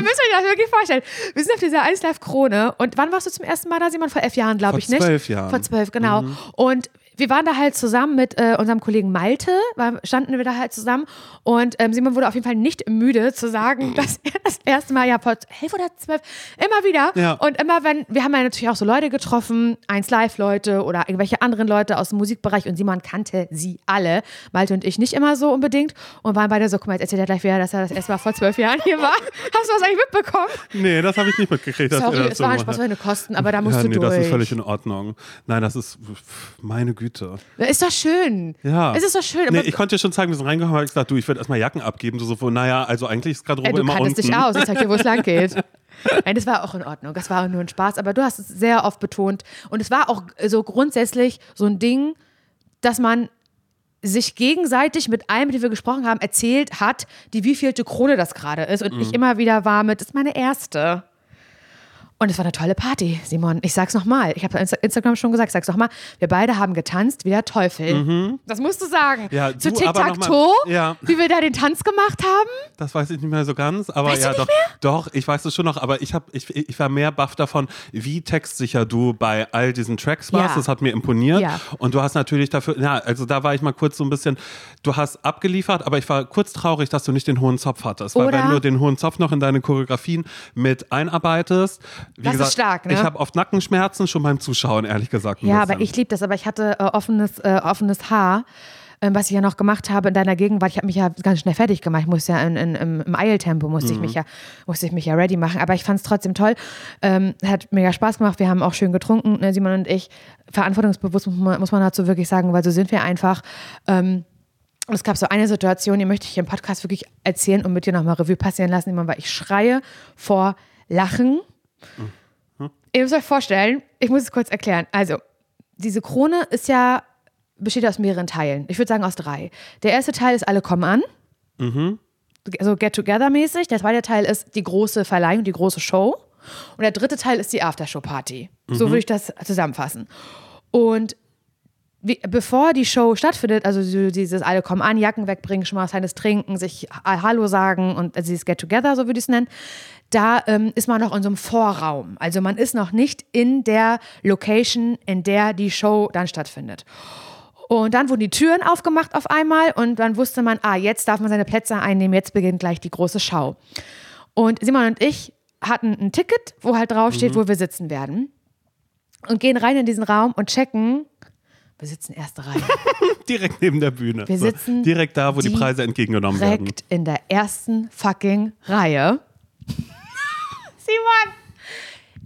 müsst euch das wirklich vorstellen. Wir sind auf dieser 1 Live Krone und wann warst du zum ersten Mal da, Simon? Vor elf Jahren, glaube Vor ich, nicht? zwölf Jahren. Mhm. Vor zwölf, genau. Und wir waren da halt zusammen mit äh, unserem Kollegen Malte, war, standen wir da halt zusammen und ähm, Simon wurde auf jeden Fall nicht müde zu sagen, dass er das erste Mal ja vor elf oder zwölf immer wieder Ja. und immer wenn, wir haben ja natürlich auch so Leute getroffen, 1 Live-Leute oder irgendwelche anderen Leute aus dem Musikbereich und Simon kannte sie alle, Malte und ich nicht immer so unbedingt und waren beide so, guck mal, jetzt erzählt er gleich wieder, dass er das erste Mal vor zwölf Jahren hier war. Hast du das eigentlich mitbekommen? Nee, das habe ich nicht mitgekriegt. Sorry, das es so war ein. Spaß für eine Kosten, aber da musst ja, du nee, durch. das ist völlig in Ordnung. Nein, das ist meine Güte. Ist doch schön. Ja. Es ist doch schön. Nee, ich konnte dir schon zeigen, wir sind reingekommen, habe ich gesagt, du, ich würde erstmal Jacken abgeben. Du so, von, naja, also eigentlich ist Ey, du immer unten. dich aus, ich zeig dir, wo es lang geht. Nein, das war auch in Ordnung. Das war nur ein Spaß, aber du hast es sehr oft betont. Und es war auch so grundsätzlich so ein Ding, dass man sich gegenseitig mit allem, mit dem wir gesprochen haben, erzählt hat, die wievielte Krone das gerade ist. Und Mhm. ich immer wieder war mit, das ist meine erste. Und es war eine tolle Party, Simon. Ich sag's nochmal. Ich habe Insta Instagram schon gesagt, ich sag's nochmal. Wir beide haben getanzt wie der Teufel. Das musst du sagen. Mhm. Ja, Zu Tic-Tac-Toe, Ja. wie wir da den Tanz gemacht haben. Das weiß ich nicht mehr so ganz, aber Weißt ja, doch, doch, ich weiß es schon noch, aber ich, hab, ich, ich war mehr baff davon, wie textsicher du bei all diesen Tracks warst. Ja. Das hat mir imponiert. Ja. Und du hast natürlich dafür, ja, also da war ich mal kurz so ein bisschen, du hast abgeliefert, aber ich war kurz traurig, dass du nicht den hohen Zopf hattest. Weil Oder- wenn du den hohen Zopf noch in deine Choreografien mit einarbeitest, wie Das ist gesagt, stark, ne? ich habe oft Nackenschmerzen schon beim Zuschauen, ehrlich gesagt. Ja, aber ich liebe das. Aber ich hatte äh, offenes, äh, offenes Haar, ähm, was ich ja noch gemacht habe in deiner Gegenwart. Ich habe mich ja ganz schnell fertig gemacht. Ich musste ja in, in, im, im Eiltempo musste ich mich ja musste ich mich ja ready machen. Aber ich fand es trotzdem toll. Ähm, hat mega Spaß gemacht. Wir haben auch schön getrunken, ne, Simon und ich. Verantwortungsbewusst muss man, muss man dazu wirklich sagen, weil so sind wir einfach. Ähm, und es gab so eine Situation, die möchte ich hier im Podcast wirklich erzählen und mit dir nochmal Revue passieren lassen, Simon, weil ich schreie vor Lachen. Ihr müsst euch vorstellen, ich muss es kurz erklären. Also, diese Krone ist ja, besteht aus mehreren Teilen. Ich würde sagen aus drei. Der erste Teil ist Alle kommen an. Also Get-Together-mäßig. Der zweite Teil ist die große Verleihung, die große Show. Und der dritte Teil ist die Aftershow-Party. So würde ich das zusammenfassen. Und wie, bevor die Show stattfindet, also so dieses alle kommen an, Jacken wegbringen, schon mal was Kleines trinken, sich Ha- Hallo sagen und also dieses Get Together, so würde ich es nennen, da ähm, ist man noch in so einem Vorraum. Also man ist noch nicht in der Location, in der die Show dann stattfindet. Und dann wurden die Türen aufgemacht auf einmal und dann wusste man, ah, jetzt darf man seine Plätze einnehmen, jetzt beginnt gleich die große Schau. Und Simon und ich hatten ein Ticket, wo halt draufsteht, wo wir sitzen werden. Und gehen rein in diesen Raum und checken, wir sitzen erste Reihe. direkt neben der Bühne. Wir sitzen direkt da, wo die, die Preise entgegengenommen werden. Direkt in der ersten fucking Reihe. Simon!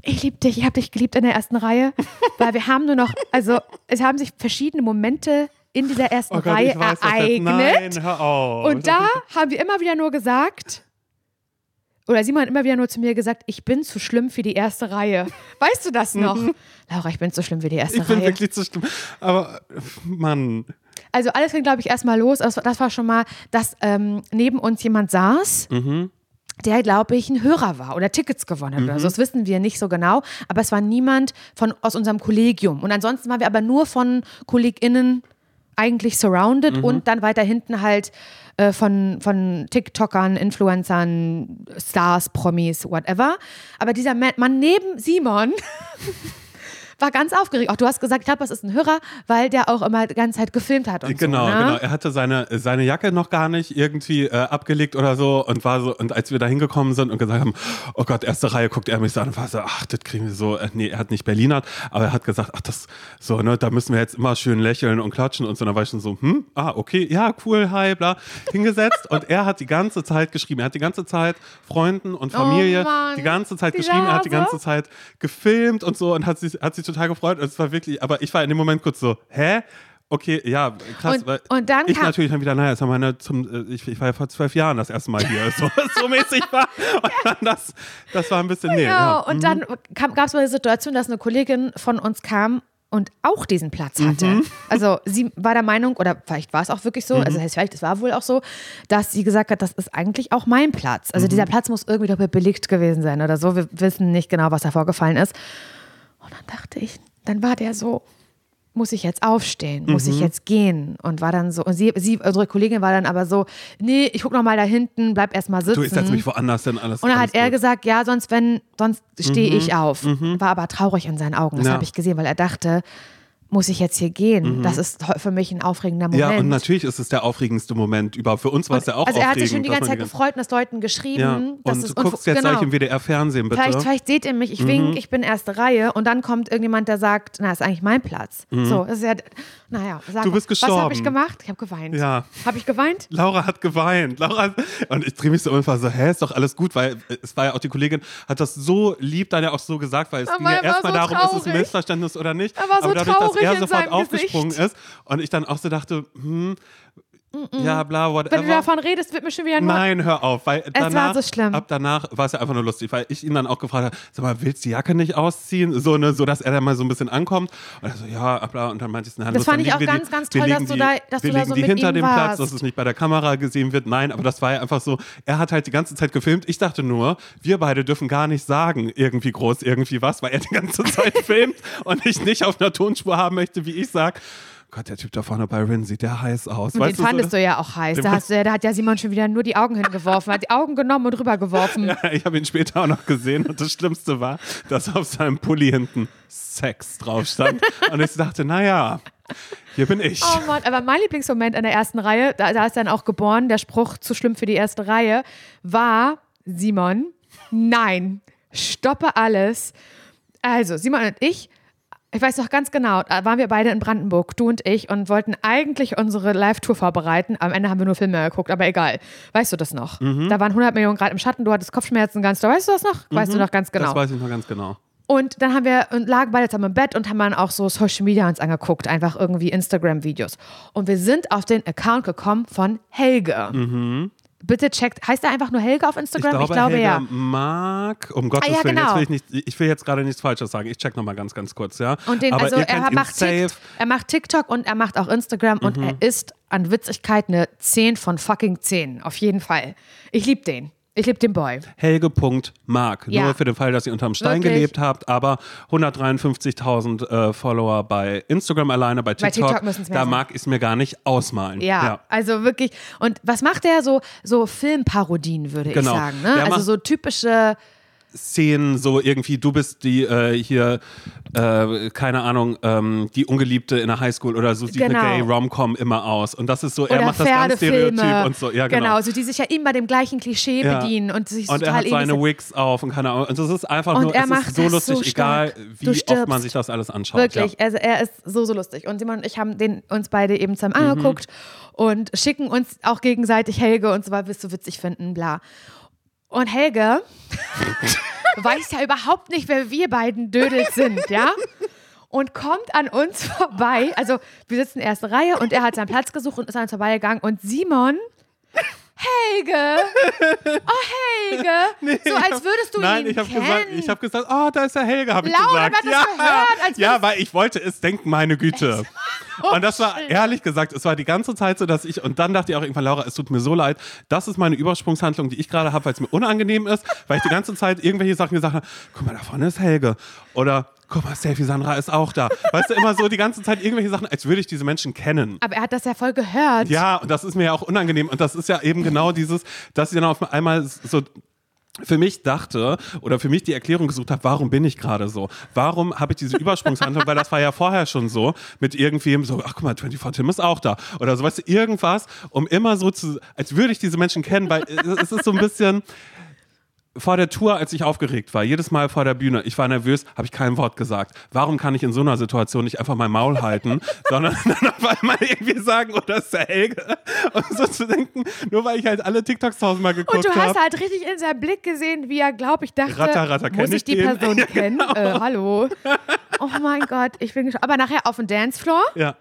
Ich liebe dich, ich habe dich geliebt in der ersten Reihe, weil wir haben nur noch, also es haben sich verschiedene Momente in dieser ersten Oh Gott, Reihe ich weiß ereignet. Nein, hör auf. Und da haben wir immer wieder nur gesagt, oder Simon hat immer wieder nur zu mir gesagt, ich bin zu schlimm für die erste Reihe. Weißt du das noch? Laura, ich bin zu schlimm für die erste Mhm. ich bin Reihe. wirklich zu schlimm. Aber, Mann. Also alles ging, glaube ich, erstmal los. Das, war schon mal, dass ähm, neben uns jemand saß, der, glaube ich, ein Hörer war oder Tickets gewonnen hat. oder so. Das wissen wir nicht so genau. Aber es war niemand von, aus unserem Kollegium. Und ansonsten waren wir aber nur von KollegInnen eigentlich surrounded und dann weiter hinten halt äh, von, von TikTokern, Influencern, Stars, Promis, whatever. Aber dieser Ma- Mann neben Simon war ganz aufgeregt. Auch du hast gesagt, ich glaube, das ist ein Hörer, weil der auch immer die ganze Zeit gefilmt hat und Genau, so. Ne? genau. Er hatte seine, seine Jacke noch gar nicht irgendwie äh, abgelegt oder so und war so, und als wir da hingekommen sind und gesagt haben, oh Gott, erste Reihe, guckt er mich so an und war so, ach, das kriegen wir so, äh, nee, er hat nicht Berlinert, aber er hat gesagt, ach, das, so, ne, da müssen wir jetzt immer schön lächeln und klatschen und so. Und dann war ich schon so, hm, ah, okay, ja, cool, hi, bla, hingesetzt und er hat die ganze Zeit geschrieben. Er hat die ganze Zeit Freunden und Familie Oh die ganze Zeit dieser geschrieben, er hat die ganze Zeit gefilmt und so und hat sich, hat sich total gefreut. Es war wirklich, aber ich war in dem Moment kurz so, hä? Okay, ja, krass. Und- weil und dann ich kam- natürlich dann wieder, naja, das meine, zum, äh, ich, ich war ja vor zwölf Jahren das erste Mal hier, so, so mäßig war. Und dann das, das war ein bisschen, Genau. ja. Und dann gab es mal eine Situation, dass eine Kollegin von uns kam und auch diesen Platz hatte. Mhm. Also sie war der Meinung, oder vielleicht war es auch wirklich so, also das heißt vielleicht, es war wohl auch so, dass sie gesagt hat, das ist eigentlich auch mein Platz. Also Mhm. dieser Platz muss irgendwie doppelt belegt gewesen sein oder so. Wir wissen nicht genau, was da vorgefallen ist. Dann dachte ich, dann war der so, muss ich jetzt aufstehen, muss Mhm. ich jetzt gehen und war dann so und sie, sie unsere Kollegin war dann aber so, nee, ich guck noch mal da hinten, bleib erst mal sitzen. Du, ich setze mich woanders denn alles. Und dann alles hat er gut. gesagt, ja, sonst wenn, sonst stehe ich auf. War aber traurig in seinen Augen. Das Ja. habe ich gesehen, weil er dachte, muss ich jetzt hier gehen? Das ist für mich ein aufregender Moment. Mhm. Ja, und natürlich ist es der aufregendste Moment überhaupt. Für uns war es ja auch also er hat sich schon die ganze Zeit gefreut und das Leuten geschrieben. Ja, dass und es du guckst jetzt genau. gleich im WDR-Fernsehen, bitte. Mhm. Vielleicht, vielleicht seht ihr mich, ich wink, ich bin erste Reihe und dann kommt irgendjemand, der sagt, na, ist eigentlich mein Platz. So, das ist ja, naja, sag. Du bist Was habe gestorben. ich gemacht? Ich habe geweint. Ja. Habe ich geweint? Laura hat geweint. Laura und ich drehe mich so war so, hä, ist doch alles gut, weil es war ja auch die Kollegin, hat das so lieb dann ja auch so gesagt, weil es Aber ging ja er erstmal so darum, ist es ein traurig. Missverständnis oder nicht. Er war so Aber dadurch, dass traurig er sofort aufgesprungen Gesicht. ist und ich dann auch so dachte, hm, ja, bla, Wenn du whatever. davon redest, wird mir schon wieder nur. Nein, hör auf, weil danach, war so schlimm. ab danach war es ja einfach nur lustig, weil ich ihn dann auch gefragt habe, sag mal, willst du die Jacke nicht ausziehen? So, ne, so dass er dann mal so ein bisschen ankommt. Und er so, ja, bla, und dann meinte ich, na, Das los, fand ich auch ganz, die, ganz toll, dass legen du die, da- dass wir du da so die mit hinter ihm dem Platz, warst. dass es nicht bei der Kamera gesehen wird. Nein, aber das war ja einfach so, er hat halt die ganze Zeit gefilmt. Ich dachte nur, wir beide dürfen gar nicht sagen, irgendwie groß, irgendwie was, weil er die ganze Zeit filmt und ich nicht auf einer Tonspur haben möchte, wie ich sag. Gott, der Typ da vorne bei Rin sieht der heiß aus. Und weißt den fandest so, du ja auch heiß. Da, hast du, ja- da hat ja Simon schon wieder nur die Augen hingeworfen, hat die Augen genommen und rübergeworfen. Ich habe ihn später auch noch gesehen und das Schlimmste war, dass auf seinem Pulli hinten Sex drauf stand. Und ich dachte, naja, hier bin ich. Oh Mann, aber mein Lieblingsmoment in der ersten Reihe, da, da ist dann auch geboren, der Spruch zu schlimm für die erste Reihe, war Simon, nein, stoppe alles. Also, Simon und ich, ich weiß noch ganz genau, da waren wir beide in Brandenburg, du und ich, und wollten eigentlich unsere Live-Tour vorbereiten. Am Ende haben wir nur Filme geguckt, aber egal. Weißt du das noch? Mhm. Da waren 100 Millionen Grad im Schatten, du hattest Kopfschmerzen ganz doll. Weißt du das noch? Weißt du noch ganz genau. Mhm. Das weiß ich noch ganz genau. Und dann haben wir und lagen beide zusammen im Bett und haben dann auch so Social Media uns angeguckt, einfach irgendwie Instagram-Videos. Und wir sind auf den Account gekommen von Helge. Bitte checkt, heißt er einfach nur Helge auf Mhm. Ich Instagram? glaube, ich glaube Helge ja. mag, um Gottes Ah, ja, Willen, genau. jetzt will ich, nicht, ich will jetzt gerade nichts Falsches sagen. Ich check nochmal ganz, ganz kurz, ja. Und den, Aber also er macht. Mhm. Tikt, er macht TikTok und er macht auch Instagram und er ist an Witzigkeit eine 10 von fucking 10. Auf jeden Fall. Ich liebe den. Ich liebe den Boy. Helge.mark. Ja. Nur für den Fall, dass ihr unterm Stein Wirklich. gelebt habt, aber 153.000 äh, Follower bei Instagram alleine, bei Bei TikTok. TikTok müssen's mehr da sein. mag ich es mir gar nicht ausmalen. Ja, also wirklich. Und was macht er? So, so Filmparodien, würde Genau. ich sagen. Ne? Der Also so typische. Szenen, so irgendwie, du bist die äh, hier, äh, keine Ahnung, ähm, die Ungeliebte in der Highschool oder so sieht Genau. eine Gay-Rom-Com immer aus. Und das ist so, er Oder macht das ganz. Stereotyp und so. Ja, genau. genau, so die sich ja immer dem gleichen Klischee Ja. bedienen und sich Und er total hat seine Wigs auf und keine Ahnung. Und das ist einfach Und nur, er es macht so lustig, so egal wie oft man sich das alles anschaut. Wirklich, Ja. also er ist so, so lustig. Und Simon und ich haben den uns beide eben zusammen Mhm. angeguckt und schicken uns auch gegenseitig Helge und so, weil wir es so witzig finden, bla. Und Helge weiß ja überhaupt nicht, wer wir beiden Dödels sind, ja? Und kommt an uns vorbei. Also, wir sitzen in der ersten Reihe und er hat seinen Platz gesucht und ist an uns vorbeigegangen. Und Simon, Helge, oh Helge, so als würdest du Nein, ihn ich habe kennen. gesagt, ich habe gesagt, oh, da ist der Helge, habe ich Laura gesagt. hat ja, gehört, als ja, weil ich wollte es denken, meine Güte. Und das war ehrlich gesagt, es war die ganze Zeit so, dass ich und dann dachte ich auch irgendwann, Laura, es tut mir so leid. Das ist meine Übersprungshandlung, die ich gerade habe, weil es mir unangenehm ist, weil ich die ganze Zeit irgendwelche Sachen gesagt habe. Guck mal, da vorne ist Helge oder Guck mal, Selfie Sandra ist auch da. Weißt du, immer so die ganze Zeit irgendwelche Sachen, als würde ich diese Menschen kennen. Aber er hat das ja voll gehört. Ja, und das ist mir ja auch unangenehm. Und das ist ja eben genau dieses, dass ich dann auf einmal so für mich dachte oder für mich die Erklärung gesucht habe, warum bin ich gerade so? Warum habe ich diese Übersprungshandlung? Weil das war ja vorher schon so mit irgendwem so, ach guck mal, 24 Tim ist auch da oder so, weißt du, irgendwas, um immer so zu, als würde ich diese Menschen kennen, weil es ist so ein bisschen vor der Tour, als ich aufgeregt war, jedes Mal vor der Bühne, ich war nervös, habe ich kein Wort gesagt. Warum kann ich in so einer Situation nicht einfach mein Maul halten, sondern dann auf einmal irgendwie sagen, oh, das ist der Helge. Und so zu denken, nur weil ich halt alle TikToks tausendmal geguckt Und du hast habe. halt richtig in seinem Blick gesehen, wie er, glaube ich, dachte, Ratter, Ratter, muss ich ich die den? Person Ja, kennen? genau. Äh, hallo. Oh mein Gott, ich bin gespannt. Aber nachher auf dem Dancefloor, Ja.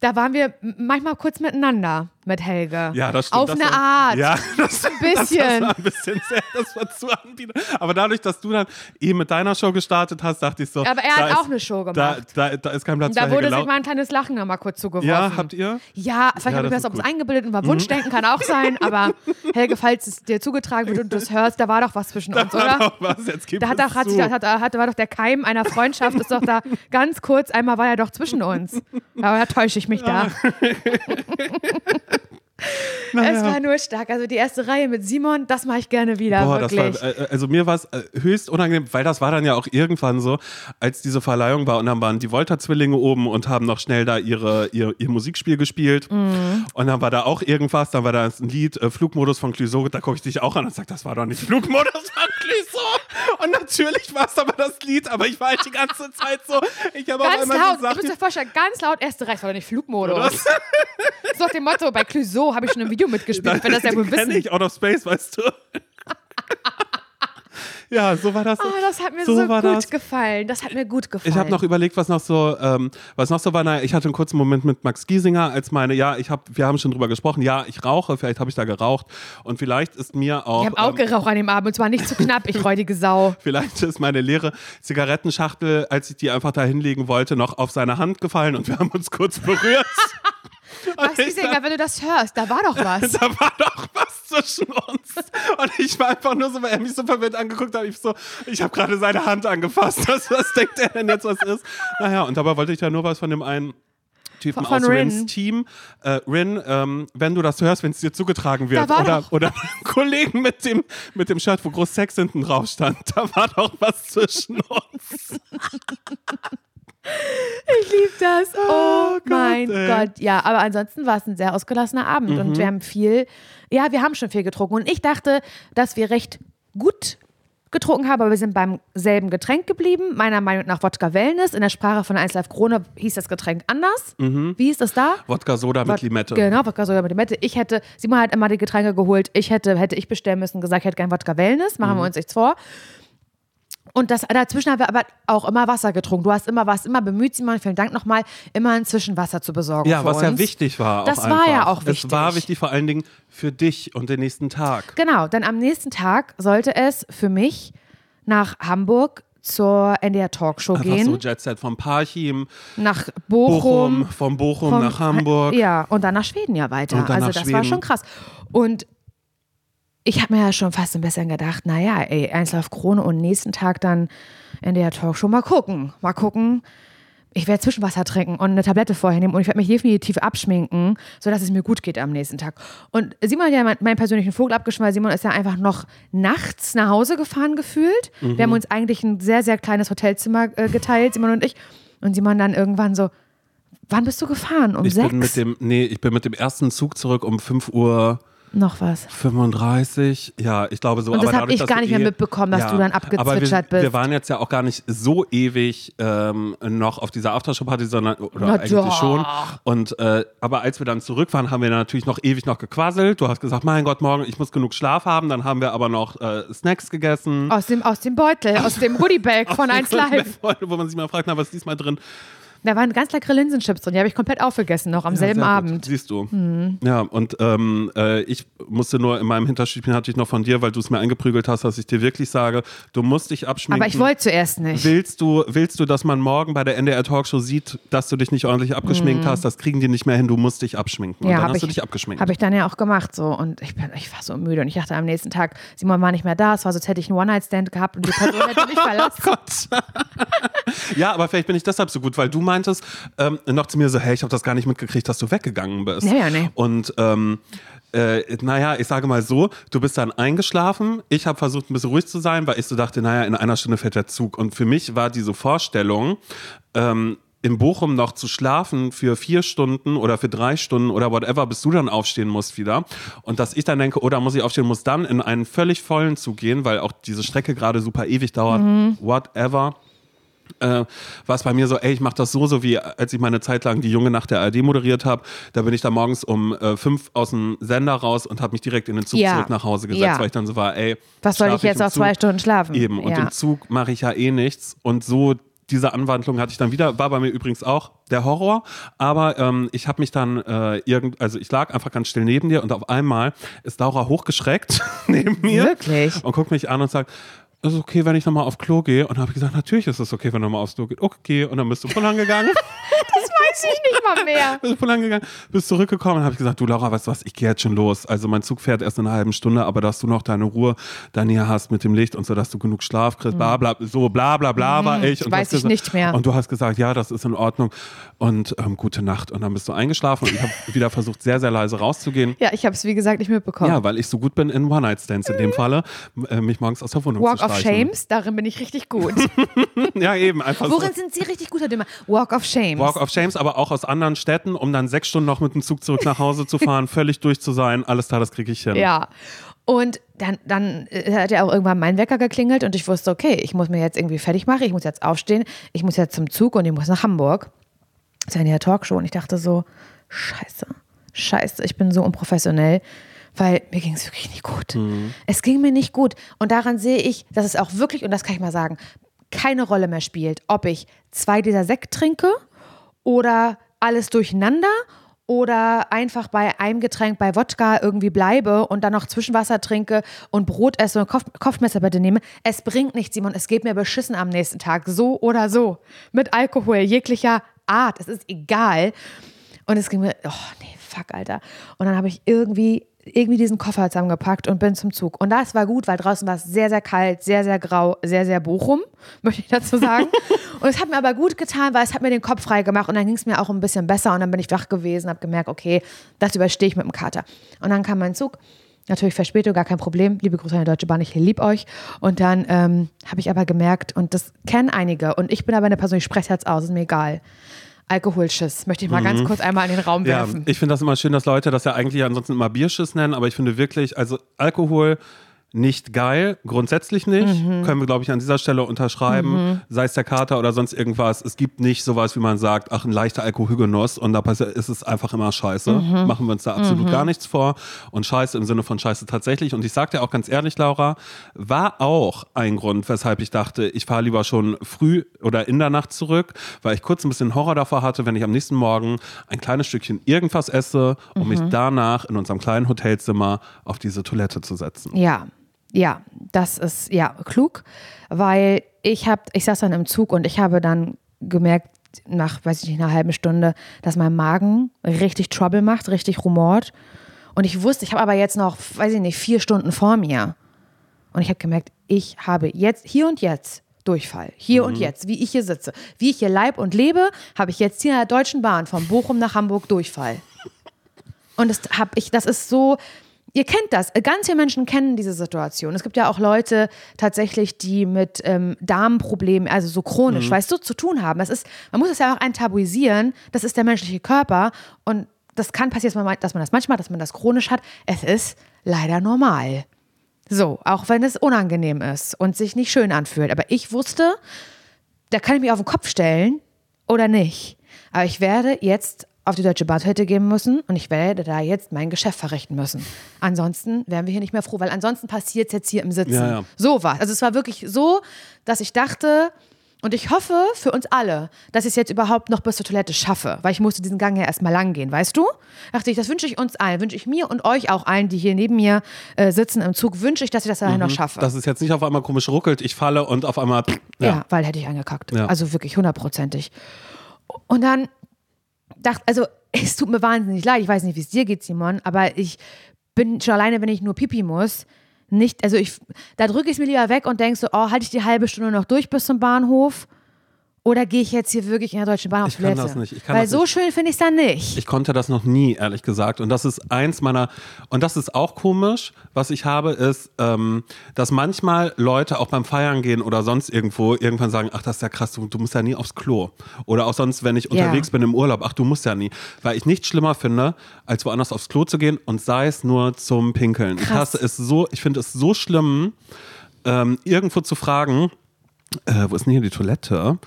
da waren wir manchmal kurz miteinander mit Helge. Ja, das stimmt. Auf das eine war, Art. Ja, das, Ein bisschen. Das, war ein bisschen sehr, das war zu anbieten. Aber dadurch, dass du dann eben mit deiner Show gestartet hast, dachte ich so. Aber er da hat ist, auch eine Show Da, gemacht. da, da ist kein Platz Da für wurde Helge sich mal ein kleines Lachen nochmal kurz zugeworfen. Ja, habt ihr? Ja, vielleicht Ja, habe ich mir das ist gut. eingebildet und war Wunschdenken, kann auch sein. Aber Helge, falls es dir zugetragen wird und du es hörst, da war doch was zwischen uns, Da war oder? doch was, jetzt gib Da hat, es doch, hat, sich, hat, hat, war doch der Keim einer Freundschaft, ist doch da ganz kurz, einmal war er doch zwischen uns. Aber da täusche ich mich da. Es war nur stark. Also die erste Reihe mit Simon, das mache ich gerne wieder. Boah, das wirklich. war, äh, also mir war es äh, höchst unangenehm, weil das war dann ja auch irgendwann so, als diese Verleihung war und dann waren die Volta-Zwillinge oben und haben noch schnell da ihre, ihr, ihr Musikspiel gespielt. Mhm. Und dann war da auch irgendwas, dann war da ein Lied, äh, Flugmodus von Clouseau, da gucke ich dich auch an und sage, das war doch nicht Flugmodus von Clouseau. Und natürlich war es aber das Lied, aber ich war halt die ganze Zeit so, ich habe auch einmal laut, ich gesagt, muss mir vorstellen, ganz laut erste Reihe, war doch nicht Flugmodus. So nach dem Motto, bei Clouseau habe ich schon im Video mitgespielt, wenn das ja wohl wissen. ich, Out of Space, weißt du. Ja, so war das. Oh, das hat mir so, war gut das. gefallen. Das hat mir gut gefallen. Ich habe noch überlegt, was noch so, ähm, was noch so war. Naja, ich hatte einen kurzen Moment mit Max Giesinger, als meine, ja, ich habe, wir haben schon drüber gesprochen, ja, ich rauche, vielleicht habe ich da geraucht und vielleicht ist mir auch, ich habe auch ähm, geraucht an dem Abend und zwar nicht zu knapp, ich räudige Sau. vielleicht ist meine leere Zigarettenschachtel, als ich die einfach da hinlegen wollte, noch auf seine Hand gefallen und wir haben uns kurz berührt. Du, Sänger, wenn du das hörst, da war doch was. Da war doch was zwischen uns. Und ich war einfach nur so, weil er mich so verwirrt angeguckt hat. Ich so, ich habe gerade seine Hand angefasst. Was, was denkt er denn jetzt, was ist? Naja, und dabei wollte ich ja nur was von dem einen Typen Von- von aus Rin. Rins Team. Äh, Rin, ähm, wenn du das hörst, wenn es dir zugetragen wird. Oder, doch- oder Kollegen mit dem, mit dem Shirt, wo groß Sex hinten drauf stand. Da war doch was zwischen uns. Ich liebe das. Oh, Gott, mein ey. Gott. Ja, aber ansonsten war es ein sehr ausgelassener Abend Mhm. und wir haben viel, ja, wir haben schon viel getrunken. Und ich dachte, dass wir recht gut getrunken haben, aber wir sind beim selben Getränk geblieben. Meiner Meinung nach Wodka Wellness. In der Sprache von 1 Live Krone hieß das Getränk anders. Wie ist das da? Wodka Soda mit Wod- Limette. Genau, Wodka Soda mit Limette. Ich hätte, Simon hat immer die Getränke geholt. Ich hätte, hätte ich bestellen müssen, gesagt, ich hätte gern Wodka Wellness. Machen Mhm. wir uns nichts vor. Und das, dazwischen haben wir aber auch immer Wasser getrunken. Du hast immer was, immer bemüht, Simon, vielen Dank nochmal, immer inzwischen Wasser zu besorgen. Ja, was ja uns. wichtig war. Das war einfach. ja auch Es wichtig. war wichtig vor allen Dingen für dich und den nächsten Tag. Genau, denn am nächsten Tag sollte es für mich nach Hamburg zur NDR Talkshow Einfach gehen. so Jetset vom Parchim, nach Bochum. Bochum, vom Bochum vom- nach Hamburg. Ja, und dann nach Schweden ja weiter. Also das war Schweden. schon krass. Und ich habe mir ja schon fast ein bisschen gedacht, naja, ey, Einslauf Krone und nächsten Tag dann NDR Talkshow. Mal gucken, mal gucken. Ich werde Zwischenwasser trinken und eine Tablette vorher nehmen und ich werde mich definitiv abschminken, sodass es mir gut geht am nächsten Tag. Und Simon hat ja mein- meinen persönlichen Vogel abgeschmissen, weil Simon ist ja einfach noch nachts nach Hause gefahren gefühlt. Mhm. Wir haben uns eigentlich ein sehr, sehr kleines Hotelzimmer äh, geteilt, Simon und ich. Und Simon dann irgendwann so, wann bist du gefahren? Um Ich sechs? bin mit dem, nee, ich bin mit dem ersten Zug zurück um 5 Uhr Noch was. 35. Ja, ich glaube so. Und das aber hab dadurch, ich gar nicht mehr eh- mitbekommen, dass du dann aber wir, abgezwitschert bist. Wir waren jetzt ja auch gar nicht so ewig ähm, noch auf dieser Aftershow-Party, sondern oder Na eigentlich doch. schon. Und äh, aber als wir dann zurück waren, haben wir natürlich noch ewig noch gequasselt. Du hast gesagt, mein Gott, morgen, ich muss genug Schlaf haben. Dann haben wir aber noch äh, Snacks gegessen. Aus dem, aus dem Beutel, aus dem Goodiebag von 1 Live. Wo man sich mal fragt, na, was ist diesmal drin? Da waren ganz leckere Linsenchips drin. Die habe ich komplett aufgegessen, noch am selben Sehr gut. Abend. Mhm. Siehst du. Ja, und ähm, äh, ich musste nur in meinem Hinterstübchen hatte ich noch von dir, weil du es mir eingeprügelt hast, dass ich dir wirklich sage, du musst dich abschminken. Aber ich wollte zuerst nicht. Willst du, willst du, dass man morgen bei der NDR Talkshow sieht, dass du dich nicht ordentlich abgeschminkt hast? Das kriegen die nicht mehr hin, du musst dich abschminken. Und Mhm. Ja, dann habe hast ich, du dich abgeschminkt. Hab ich dann ja auch gemacht so und ich, bin, ich war so müde und ich dachte am nächsten Tag, Simon war nicht mehr da, es war so, als hätte ich einen One-Night-Stand gehabt und die Person hätte mich verlassen. Gott. ja, aber vielleicht bin ich deshalb so gut, weil du meintest ähm, noch zu mir so, hey, ich habe das gar nicht mitgekriegt, dass du weggegangen bist. Ja, ja, nee. Und ähm, äh, naja, ich sage mal so, du bist dann eingeschlafen. Ich habe versucht, ein bisschen ruhig zu sein, weil ich so dachte, naja, in einer Stunde fährt der Zug. Und für mich war diese Vorstellung, ähm, in Bochum noch zu schlafen für vier Stunden oder für drei Stunden oder whatever, bis du dann aufstehen musst wieder. Und dass ich dann denke, oder muss ich aufstehen, muss dann in einen völlig vollen Zug gehen, weil auch diese Strecke gerade super ewig dauert, whatever. Äh, war es bei mir so, ey, ich mache das so, so wie als ich meine Zeit lang die junge Nacht der ARD moderiert habe. Da bin ich da morgens um äh, fünf aus dem Sender raus und habe mich direkt in den Zug Ja. zurück nach Hause gesetzt, Ja. weil ich dann so war, ey, Was soll ich jetzt auch zwei? Stunden schlafen? Eben, und ja. im Zug mache ich ja eh nichts. Und so diese Anwandlung hatte ich dann wieder, war bei mir übrigens auch der Horror, aber ähm, ich habe mich dann äh, irgend, also ich lag einfach ganz still neben dir und auf einmal ist Laura hochgeschreckt neben mir Wirklich? und guckt mich an und sagt, ist es okay, wenn ich nochmal auf Klo gehe? Und habe ich gesagt, natürlich ist es okay, wenn du mal aufs Klo gehst. Okay, und dann bist du voll gegangen. Das weiß ich nicht mal mehr. bist pullern gegangen, bist zurückgekommen und habe ich gesagt, du Laura, weißt du was, ich gehe jetzt schon los. Also mein Zug fährt erst in einer halben Stunde, aber dass du noch deine Ruhe dann hier hast mit dem Licht und so, dass du genug Schlaf kriegst, bla bla, so bla bla bla war ich. Und weiß ich gesagt- nicht mehr. Und du hast gesagt, ja, das ist in Ordnung und ähm, gute Nacht. Und dann bist du eingeschlafen und ich habe wieder versucht, sehr, sehr leise rauszugehen. Ja, ich habe es wie gesagt nicht mitbekommen. Ja, weil ich so gut bin in One-Night-Stands in dem Falle, äh, mich morgens aus der Wohnung Walk zu of streichen. Shames, darin bin ich richtig gut. Ja, eben, einfach Worin so. sind Sie richtig gut, Herr Dümmer? Walk of Shames. Walk of Shames, aber auch aus anderen Städten, um dann sechs Stunden noch mit dem Zug zurück nach Hause zu fahren, völlig durch zu sein. Alles klar, das kriege ich hin. Ja. Und dann, dann äh, hat ja auch irgendwann mein Wecker geklingelt und ich wusste, okay, ich muss mir jetzt irgendwie fertig machen, ich muss jetzt aufstehen, ich muss jetzt zum Zug und ich muss nach Hamburg. Das ist ja in der Talkshow und ich dachte so, scheiße, scheiße, ich bin so unprofessionell, weil mir ging es wirklich nicht gut. Es ging mir nicht gut und daran sehe ich, dass es auch wirklich, und das kann ich mal sagen, keine Rolle mehr spielt, ob ich zwei dieser Sekt trinke oder alles durcheinander oder einfach bei einem Getränk bei Wodka irgendwie bleibe und dann noch Zwischenwasser trinke und Brot esse und Kopf Kopfmesser bitte nehme. Es bringt nichts, Simon. Es geht mir beschissen am nächsten Tag. So oder so. Mit Alkohol jeglicher Art. Es ist egal. Und es ging mir, oh nee, fuck, Alter. Und dann habe ich irgendwie, irgendwie diesen Koffer zusammengepackt und bin zum Zug. Und das war gut, weil draußen war es sehr, sehr kalt, sehr, sehr grau, sehr, sehr Bochum, möchte ich dazu sagen. und es hat mir aber gut getan, weil es hat mir den Kopf frei gemacht und dann ging es mir auch ein bisschen besser und dann bin ich wach gewesen, habe gemerkt, okay, das überstehe ich mit dem Kater. Und dann kam mein Zug. Natürlich Verspätung, gar kein Problem. Liebe Grüße an die Deutsche Bahn, ich lieb euch. Und dann ähm, habe ich aber gemerkt, und das kennen einige, und ich bin aber eine Person, ich spreche jetzt aus, ist mir egal. Alkoholschiss, möchte ich mal ganz kurz einmal in den Raum Mhm. Ja, werfen. ich finde das immer schön, dass Leute das ja eigentlich ansonsten immer Bierschiss nennen, aber ich finde wirklich, also Alkohol nicht geil, grundsätzlich nicht. Mhm. Können wir, glaube ich, an dieser Stelle unterschreiben. Sei es der Kater oder sonst irgendwas. Es gibt nicht sowas, wie man sagt, ach, ein leichter Alkoholgenuss und da ist es einfach immer scheiße. Mhm. Machen wir uns da absolut gar nichts vor. Und scheiße im Sinne von scheiße tatsächlich. Und ich sag dir auch ganz ehrlich, Laura, war auch ein Grund, weshalb ich dachte, ich fahre lieber schon früh oder in der Nacht zurück, weil ich kurz ein bisschen Horror davor hatte, wenn ich am nächsten Morgen ein kleines Stückchen irgendwas esse, um mich danach in unserem kleinen Hotelzimmer auf diese Toilette zu setzen. Ja, ja, das ist ja klug, weil ich habe, ich saß dann im Zug und ich habe dann gemerkt, nach, weiß ich nicht, einer halben Stunde, dass mein Magen richtig Trouble macht, richtig rumort. Und ich wusste, ich habe aber jetzt noch, weiß ich nicht, vier Stunden vor mir. Und ich habe gemerkt, ich habe jetzt, hier und jetzt Durchfall. Hier und jetzt, wie ich hier sitze. Wie ich hier leib und lebe, habe ich jetzt hier in der Deutschen Bahn von Bochum nach Hamburg Durchfall. Und das habe ich, das ist so, ihr kennt das, ganz viele Menschen kennen diese Situation. Es gibt ja auch Leute tatsächlich, die mit ähm, Darmproblemen, also so chronisch, weißt du, zu tun haben. Das ist, man muss es ja auch enttabuisieren, das ist der menschliche Körper und das kann passieren, dass man, dass man das manchmal, dass man das chronisch hat. Es ist leider normal. So, auch wenn es unangenehm ist und sich nicht schön anfühlt. Aber ich wusste, da kann ich mich auf den Kopf stellen oder nicht. Aber ich werde jetzt auf die Deutsche Badhütte gehen müssen und ich werde da jetzt mein Geschäft verrichten müssen. Ansonsten wären wir hier nicht mehr froh, weil ansonsten passiert es jetzt hier im Sitzen. Ja, ja. So war Also es war wirklich so, dass ich dachte, und ich hoffe für uns alle, dass ich es jetzt überhaupt noch bis zur Toilette schaffe, weil ich musste diesen Gang ja erstmal lang gehen, weißt du? Dachte ich, das wünsche ich uns allen, wünsche ich mir und euch auch allen, die hier neben mir äh, sitzen im Zug, wünsche ich, dass ich das dahin noch schaffe. Dass es jetzt nicht auf einmal komisch ruckelt, ich falle und auf einmal. Ja, Ja. weil hätte ich angekackt. Also wirklich hundertprozentig. Und dann dachte, also es tut mir wahnsinnig leid. Ich weiß nicht, wie es dir geht, Simon, aber ich bin schon alleine, wenn ich nur pipi muss, nicht, also ich, da drücke ich es mir lieber weg und denke so, oh, halte ich die halbe Stunde noch durch bis zum Bahnhof? Oder gehe ich jetzt hier wirklich in der Deutschen Bahn auf Ich kann Toilette? das nicht. Ich kann Weil das so nicht. schön finde ich es dann nicht. Ich konnte das noch nie, ehrlich gesagt. Und das ist eins meiner, und das ist auch komisch, was ich habe, ist, ähm, dass manchmal Leute auch beim Feiern gehen oder sonst irgendwo irgendwann sagen, ach, das ist ja krass, du, du musst ja nie aufs Klo. Oder auch sonst, wenn ich Ja. unterwegs bin im Urlaub, ach, du musst ja nie. Weil ich nichts schlimmer finde, als woanders aufs Klo zu gehen und sei es nur zum Pinkeln. Ich Krass. hasse es so, ich finde es so schlimm, ähm, irgendwo zu fragen, äh, wo ist denn hier die Toilette?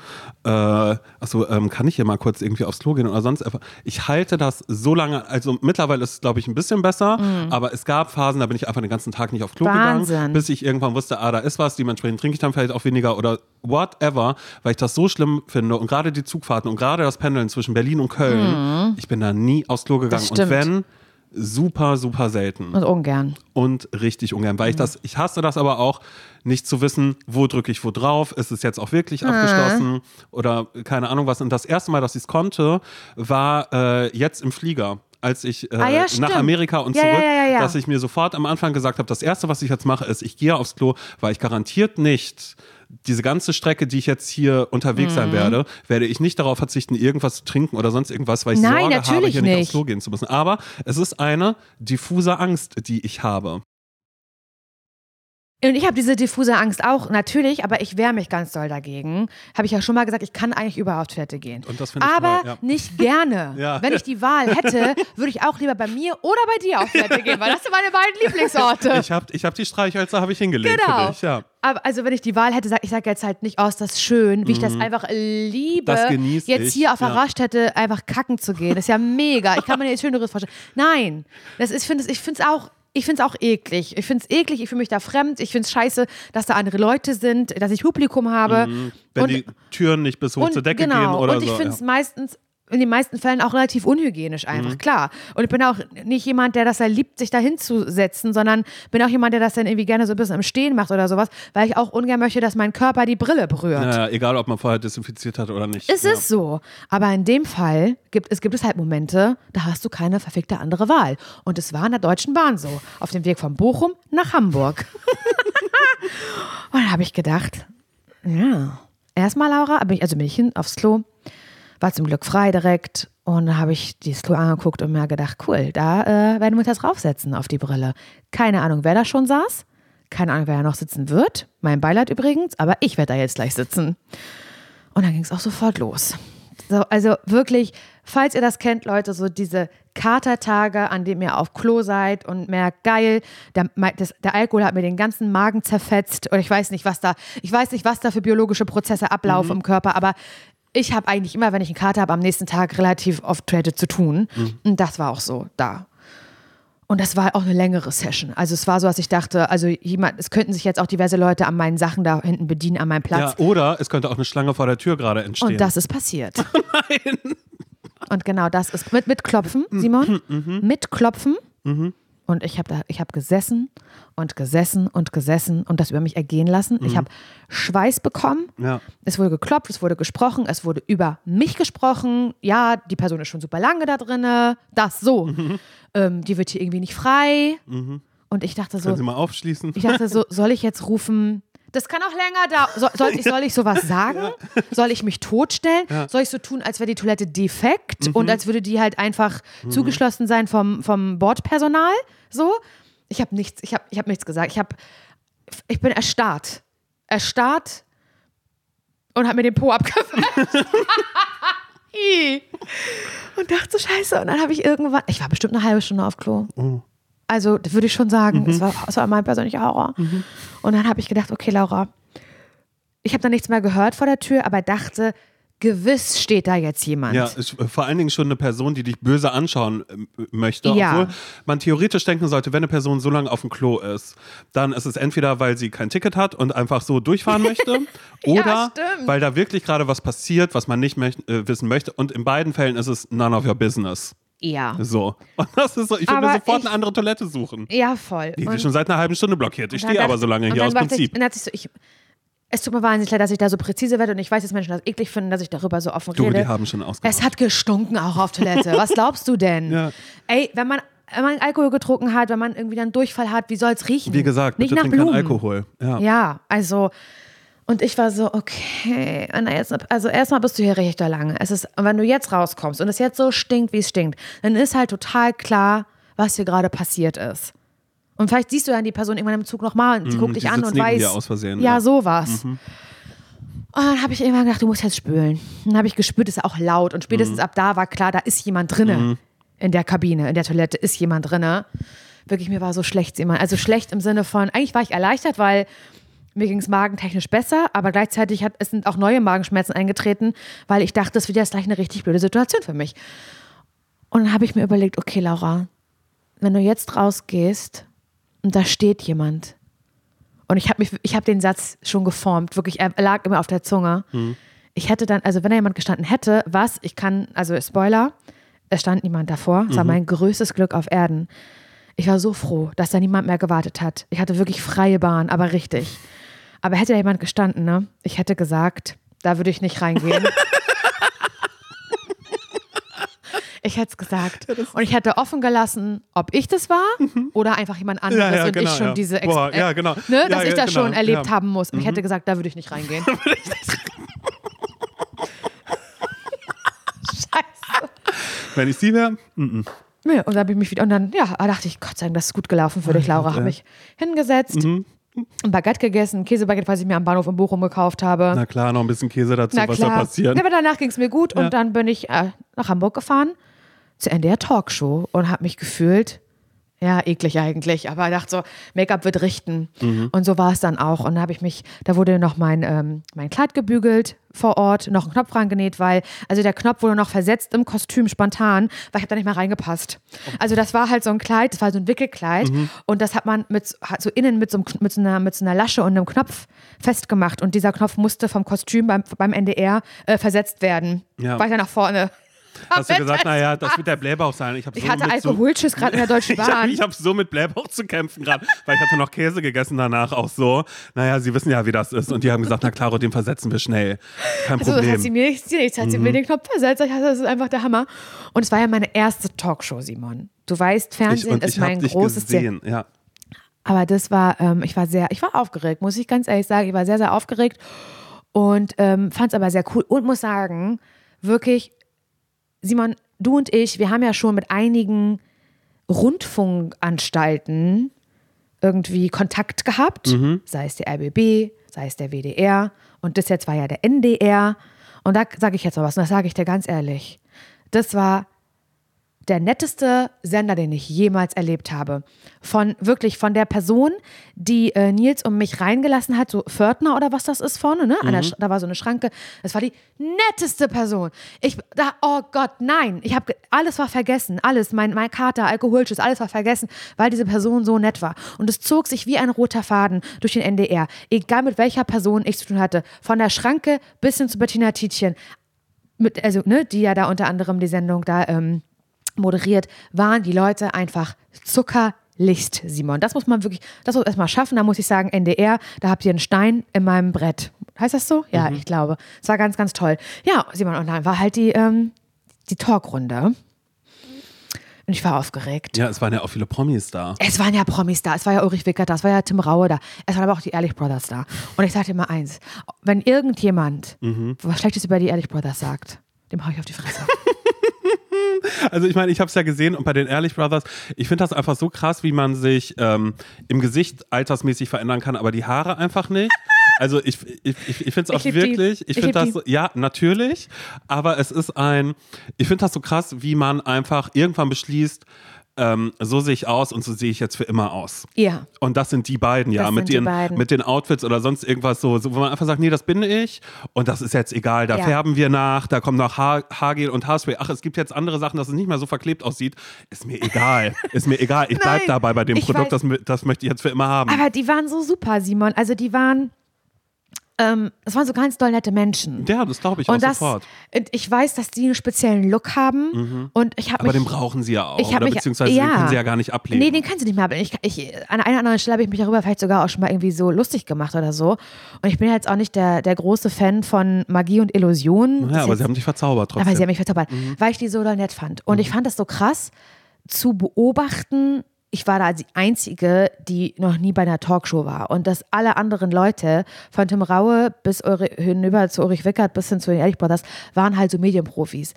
Äh, achso, ähm, kann ich hier mal kurz irgendwie aufs Klo gehen oder sonst einfach? Ich halte das so lange, also mittlerweile ist es, glaube ich, ein bisschen besser, aber es gab Phasen, da bin ich einfach den ganzen Tag nicht aufs Klo Mhm. Wahnsinn. gegangen, bis ich irgendwann wusste, ah, da ist was, dementsprechend trinke ich dann vielleicht auch weniger oder whatever, weil ich das so schlimm finde und gerade die Zugfahrten und gerade das Pendeln zwischen Berlin und Köln, ich bin da nie aufs Klo gegangen Mhm. Und wenn, super, super selten. Und ungern. Und richtig ungern, weil ich das, ich hasse das aber auch, nicht zu wissen, wo drücke ich wo drauf, ist es jetzt auch wirklich Ah. abgeschlossen oder keine Ahnung was. Und das erste Mal, dass ich es konnte, war äh, jetzt im Flieger. Als ich äh, Ah ja, nach. Amerika und Ja, zurück, ja. dass ich mir sofort am Anfang gesagt habe, das erste, was ich jetzt mache, ist, ich gehe aufs Klo, weil ich garantiert nicht diese ganze Strecke, die ich jetzt hier unterwegs Mhm. sein werde, werde ich nicht darauf verzichten, irgendwas zu trinken oder sonst irgendwas, weil ich Nein, Sorge habe, hier nicht aufs nicht. Klo gehen zu müssen. Aber es ist eine diffuse Angst, die ich habe. Und ich habe diese diffuse Angst auch, natürlich, aber ich wehre mich ganz doll dagegen. Habe ich ja schon mal gesagt, ich kann eigentlich überall auf Toilette gehen. Und das finde ich aber toll, ja. nicht gerne. Ja. Wenn ich die Wahl hätte, würde ich auch lieber bei mir oder bei dir auf Toilette gehen, weil das sind meine beiden Lieblingsorte. Ich habe ich hab die Streichhölzer habe ich hingelegt Genau. für dich, ja. Aber also wenn ich die Wahl hätte, sag ich sage jetzt halt nicht aus, das ist schön, wie ich das einfach liebe, Mhm. Das jetzt ich, hier auf der ja. Raststätte einfach kacken zu gehen. Das ist ja mega. Ich kann mir nichts Schöneres vorstellen. Nein, das ist, find, ich finde es auch. Ich finde es auch eklig. Ich finde es eklig, ich fühle mich da fremd. Ich finde es scheiße, dass da andere Leute sind, dass ich Publikum habe. Wenn Und- die Türen nicht bis hoch und, zur Decke genau. gehen oder und ich so. finde es ja. meistens in den meisten Fällen auch relativ unhygienisch einfach, Mhm. klar. Und ich bin auch nicht jemand, der das ja liebt, sich da hinzusetzen, sondern bin auch jemand, der das dann irgendwie gerne so ein bisschen im Stehen macht oder sowas, weil ich auch ungern möchte, dass mein Körper die Brille berührt. Ja, egal, ob man vorher desinfiziert hat oder nicht. Es ja. ist so. Aber in dem Fall gibt es, gibt es halt Momente, da hast du keine verfickte andere Wahl. Und es war in der Deutschen Bahn so. Auf dem Weg von Bochum nach Hamburg. Und da habe ich gedacht, ja, erstmal, Laura, bin ich, also bin ich hin aufs Klo, war zum Glück frei direkt. Und da habe ich dieses Klo angeguckt und mir gedacht, cool, da äh, werden wir uns jetzt draufsetzen auf die Brille. Keine Ahnung, wer da schon saß. Keine Ahnung, wer da noch sitzen wird. Mein Beileid übrigens, aber ich werde da jetzt gleich sitzen. Und dann ging es auch sofort los. So, also wirklich, falls ihr das kennt, Leute, so diese Katertage, an denen ihr auf Klo seid und merkt, geil, der, das, der Alkohol hat mir den ganzen Magen zerfetzt oder ich weiß nicht, was da, ich weiß nicht, was da für biologische Prozesse ablaufen im Körper, aber ich habe eigentlich immer, wenn ich einen Kater habe, am nächsten Tag relativ oft Toilette zu tun. Und das war auch so da. Und das war auch eine längere Session. Also es war so, dass ich dachte, also jemand, es könnten sich jetzt auch diverse Leute an meinen Sachen da hinten bedienen, an meinem Platz. Ja, oder es könnte auch eine Schlange vor der Tür gerade entstehen. Und das ist passiert. Und genau das ist mit, mit Klopfen, Simon. Mit Klopfen. Und ich habe hab gesessen und gesessen und gesessen und das über mich ergehen lassen. Ich habe Schweiß bekommen. Ja. Es wurde geklopft, es wurde gesprochen, es wurde über mich gesprochen. Ja, die Person ist schon super lange da drinne. Das so. Ähm, die wird hier irgendwie nicht frei. Und ich dachte so, Können Sie mal aufschließen? ich dachte so, soll ich jetzt rufen? Das kann auch länger dauern. Soll, soll, ich, soll ich sowas sagen? Soll ich mich totstellen? Soll ich so tun, als wäre die Toilette defekt Mhm. und als würde die halt einfach zugeschlossen sein vom, vom Bordpersonal? So? Ich habe nichts, ich habe ich hab nichts gesagt. Ich, hab, ich bin erstarrt. Erstarrt und habe mir den Po abgefällt. Ih. und dachte so, scheiße. Und dann habe ich irgendwann, ich war bestimmt eine halbe Stunde auf Klo. Also, das würde ich schon sagen. Es, war, es war mein persönlicher Horror. Und dann habe ich gedacht, okay, Laura, ich habe da nichts mehr gehört vor der Tür, aber dachte, gewiss steht da jetzt jemand. Ja, äh, vor allen Dingen schon eine Person, die dich böse anschauen ähm, möchte. Ja. Obwohl man theoretisch denken sollte, wenn eine Person so lange auf dem Klo ist, dann ist es entweder, weil sie kein Ticket hat und einfach so durchfahren möchte, oder stimmt. weil da wirklich gerade was passiert, was man nicht möcht äh, wissen möchte. Und in beiden Fällen ist es none of your business. Ja. So. Und das ist so, ich würde sofort ich- eine andere Toilette suchen. Ja, voll. Die Und- ist schon seit einer halben Stunde blockiert. Ich Und stehe aber so lange und hier aus Prinzip. Ich, dann dachte ich so, ich, es tut mir wahnsinnig leid, dass ich da so präzise werde und ich weiß, dass Menschen das eklig finden, dass ich darüber so offen Du, rede. die haben schon ausgemacht. Es hat gestunken auch auf Toilette. Was glaubst du denn? Ja. Ey, wenn man, wenn man Alkohol getrunken hat, wenn man irgendwie dann Durchfall hat, wie soll es riechen? Wie gesagt, nicht bitte nach Blumen. Alkohol. Ja. Ja, also und ich war so, okay, also erstmal bist du hier richtig lange. Es ist, wenn du jetzt rauskommst und es jetzt so stinkt, wie es stinkt, dann ist halt total klar, was hier gerade passiert ist. Und vielleicht siehst du dann die Person irgendwann im Zug nochmal und sie guckt Mhm, die dich an und weiß. dir aus Versehen, ja, ja. Mhm. sowas. Und dann habe ich irgendwann gedacht, du musst jetzt spülen. Dann habe ich gespürt, es ist auch laut. Und spätestens Mhm. ab da war klar, da ist jemand drinne. In der Kabine, in der Toilette ist jemand drinne. Wirklich, mir war so schlecht, Simon. Also schlecht im Sinne von, eigentlich war ich erleichtert, weil mir ging es magentechnisch besser, aber gleichzeitig hat, es sind auch neue Magenschmerzen eingetreten, weil ich dachte, das wird jetzt gleich eine richtig blöde Situation für mich. Und dann habe ich mir überlegt, okay, Laura, wenn du jetzt rausgehst und da steht jemand und ich habe mich, ich habe den Satz schon geformt, wirklich, er lag immer auf der Zunge. Ich hätte dann, also wenn da jemand gestanden hätte, was, ich kann, also Spoiler, Es stand niemand davor. Es war mein größtes Glück auf Erden. Ich war so froh, dass da niemand mehr gewartet hat. Ich hatte wirklich freie Bahn, aber richtig. Aber hätte da jemand gestanden, ne? Ich hätte gesagt, da würde ich nicht reingehen. ich hätte es gesagt. Und ich hätte offen gelassen, ob ich das war oder einfach jemand anderes Mhm. Ja, ja, und genau, ich schon ja. diese Boah, ja, genau. ne, Ja, dass ich ja, das schon genau, erlebt ja. haben muss. Und ich hätte gesagt, da würde ich nicht reingehen. Scheiße. Wenn ich sie wäre, Nee, und dann habe ich mich wieder, und dann, ja, dachte ich, Gott sei Dank, das ist gut gelaufen für dich, Laura. Habe mich hingesetzt, Mhm. ein Baguette gegessen, Käsebaguette, was ich mir am Bahnhof in Bochum gekauft habe. na klar, noch ein bisschen Käse dazu, Na was klar. da passiert. Ja, aber danach ging es mir gut Ja. und dann bin ich äh, nach Hamburg gefahren zur NDR Talkshow und habe mich gefühlt, ja, eklig eigentlich, aber ich dachte so, Make-up wird richten. Mhm. Und so war es dann auch. Und da habe ich mich, da wurde noch mein, ähm, mein Kleid gebügelt vor Ort, noch ein Knopf rangenäht, weil, also der Knopf wurde noch versetzt im Kostüm spontan, weil ich habe da nicht mehr reingepasst. Also das war halt so ein Kleid, das war so ein Wickelkleid Mhm. und das hat man mit, hat so innen mit so, einem, mit, so einer, mit so einer Lasche und einem Knopf festgemacht und dieser Knopf musste vom Kostüm beim, beim NDR äh, versetzt werden. Ja. Weiter nach vorne. Hast du gesagt, naja, das wird der Blähbauch sein. Ich, Ich so hatte so, Alkoholschiss gerade in der Deutschen Ich habe Bahn. ich hab so mit Blähbauch zu kämpfen gerade, weil ich hatte noch Käse gegessen danach auch so. Naja, sie wissen ja, wie das ist. Und die haben gesagt, na klar, den versetzen wir schnell. Kein Also, das hat sie Problem. mir nichts, nichts hat sie Mhm. mir den Knopf versetzt. Ich dachte, das ist einfach der Hammer. Und es war ja meine erste Talkshow, Simon. Du weißt, Ich, Fernsehen und ist ich habe mein großes Ziel. Ja. Aber das war, ähm, ich war sehr, ich war aufgeregt, muss ich ganz ehrlich sagen. Ich war sehr, sehr aufgeregt und ähm, fand es aber sehr cool und muss sagen, wirklich, Simon, du und ich, wir haben ja schon mit einigen Rundfunkanstalten irgendwie Kontakt gehabt, Mhm. sei es der RBB, sei es der WDR und das jetzt war ja der NDR. Und da sage ich jetzt mal was, und das sage ich dir ganz ehrlich. Das war der netteste Sender, den ich jemals erlebt habe. Von wirklich von der Person, die äh, Nils und mich reingelassen hat, so Pförtner oder was das ist vorne, ne? An der, da war so eine Schranke. Das war die netteste Person. Ich da, oh Gott, nein, ich habe alles war vergessen, alles, mein mein Kater, Alkoholschiss, alles war vergessen, weil diese Person so nett war. Und es zog sich wie ein roter Faden durch den NDR, egal mit welcher Person ich zu tun hatte, von der Schranke bis hin zu Bettina Tietjen, mit, also ne, die ja da unter anderem die Sendung da ähm, moderiert, waren die Leute einfach Zuckerlicht, Simon. Das muss man wirklich, das muss man erstmal schaffen. Da muss ich sagen, NDR, da habt ihr einen Stein in meinem Brett. Heißt das so? Ja, ich glaube. Es war ganz, ganz toll. Ja, Simon, und dann war halt die, ähm, die Talkrunde. Und ich war aufgeregt. ja, es waren ja auch viele Promis da. Es waren ja Promis da, es war ja Ulrich Wickert da, es war ja Tim Raue da, es waren aber auch die Ehrlich Brothers da. Und ich sag dir mal eins, wenn irgendjemand was Schlechtes über die Ehrlich Brothers sagt, dem hau ich auf die Fresse. Also ich meine, ich habe es ja gesehen und bei den Ehrlich Brothers, ich finde das einfach so krass, wie man sich ähm, im Gesicht altersmäßig verändern kann, aber die Haare einfach nicht. Also ich, ich, ich, ich finde es auch wirklich, ich Ich finde das, so- ja, natürlich, aber es ist ein, ich finde das so krass, wie man einfach irgendwann beschließt, ähm, so sehe ich aus und so sehe ich jetzt für immer aus. ja. Und das sind die beiden, ja, Das mit sind die den, beiden. mit den Outfits oder sonst irgendwas so, so, wo man einfach sagt, nee, das bin ich und das ist jetzt egal, da Ja. färben wir nach, da kommt noch Haar, Haargel und Haarspray. Ach, es gibt jetzt andere Sachen, dass es nicht mehr so verklebt aussieht. Ist mir egal, ist mir egal. Ich bleib Nein, dabei bei dem Produkt, weiß- das, das möchte ich jetzt für immer haben. Aber die waren so super, Simon. Also die waren, ähm, das waren so ganz doll nette Menschen. ja, das glaube ich auch und das, sofort. und ich weiß, dass die einen speziellen Look haben. Und ich habe Aber mich den brauchen sie ja auch. Ich oder mich- beziehungsweise ja. den können sie ja gar nicht ablehnen. Nee, den kannst du nicht mehr ablehnen. Ich, ich, an einer anderen Stelle habe ich mich darüber vielleicht sogar auch schon mal irgendwie so lustig gemacht oder so. Und ich bin ja jetzt auch nicht der, der große Fan von Magie und Illusion. Das ja, aber jetzt- sie haben dich verzaubert trotzdem. aber sie haben mich verzaubert, weil ich die so doll nett fand. Und ich fand das so krass zu beobachten. Ich war da die Einzige, die noch nie bei einer Talkshow war. Und dass alle anderen Leute, von Tim Raue bis Uri, hinüber zu Ulrich Wickert bis hin zu den Ehrlich Brothers, waren halt so Medienprofis.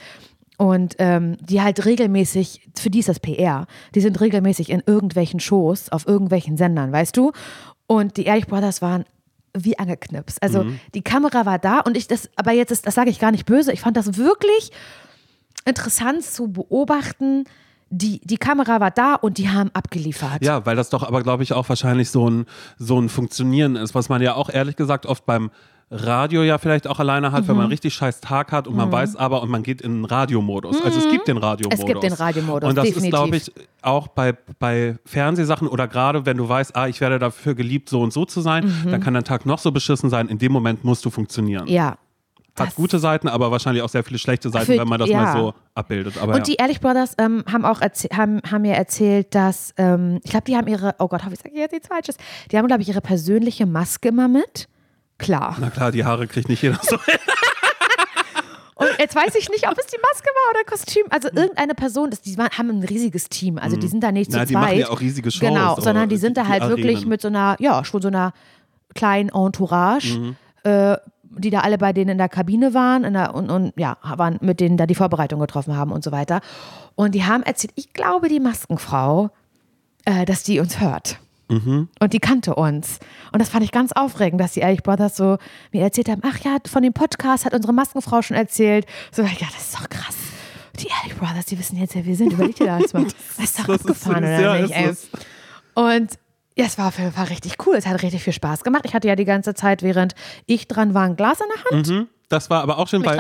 Und ähm, die halt regelmäßig, für die ist das PR, die sind regelmäßig in irgendwelchen Shows, auf irgendwelchen Sendern, weißt du? Und die Ehrlich Brothers waren wie angeknipst. Also die Kamera war da und ich das, aber jetzt ist, das sage ich gar nicht böse, ich fand das wirklich interessant zu beobachten. Die, die Kamera war da und die haben abgeliefert. Ja, weil das doch aber, glaube ich, auch wahrscheinlich so ein, so ein Funktionieren ist, was man ja auch ehrlich gesagt oft beim Radio ja vielleicht auch alleine hat, wenn Mhm. man einen richtig scheiß Tag hat und man weiß aber und man geht in den Radiomodus. Also es gibt den Radiomodus. Mhm. Es gibt den Radiomodus, Und das ist, definitiv. glaube ich, auch bei, bei Fernsehsachen oder gerade wenn du weißt, ah, ich werde dafür geliebt, so und so zu sein, dann kann dein Tag noch so beschissen sein. In dem Moment musst du funktionieren. Mhm. Ja, Hat Das- gute Seiten, aber wahrscheinlich auch sehr viele schlechte Seiten, Für- wenn man das ja. mal so abbildet. Aber Und die Ehrlich Brothers ähm, haben auch haben, haben mir erzählt, dass, ähm, ich glaube, die haben ihre, oh Gott, hoffe ich sage jetzt nichts Falsches, die haben, glaube ich, ihre persönliche Maske immer mit. Klar. Na klar, die Haare kriegt nicht jeder so. Und jetzt weiß ich nicht, ob es die Maske war oder Kostüm. Also irgendeine Person, das, die haben ein riesiges Team. Also die sind da nicht Na, zu die zweit. machen ja auch riesige Shows, Genau, sondern die sind da die halt wirklich mit so einer, ja, schon so einer kleinen Entourage. Mhm. Äh, die da alle bei denen in der Kabine waren in der, und, und ja, waren mit denen da die Vorbereitung getroffen haben und so weiter. Und die haben erzählt, ich glaube, die Maskenfrau, äh, dass die uns hört. Mhm. Und die kannte uns. Und das fand ich ganz aufregend, dass die Ehrlich Brothers so mir erzählt haben, ach ja, von dem Podcast hat unsere Maskenfrau schon erzählt. So, ja, das ist doch krass. Die Ehrlich Brothers, die wissen jetzt, wer wir sind. Überleg dir das mal. Das ist doch das ist abgefahren, süß, oder ja, nicht? ist. Und ja, es war Fall richtig cool. Es hat richtig viel Spaß gemacht. Ich hatte ja die ganze Zeit, während ich dran war, ein Glas in der Hand. Mhm. Das war aber auch schön, weil,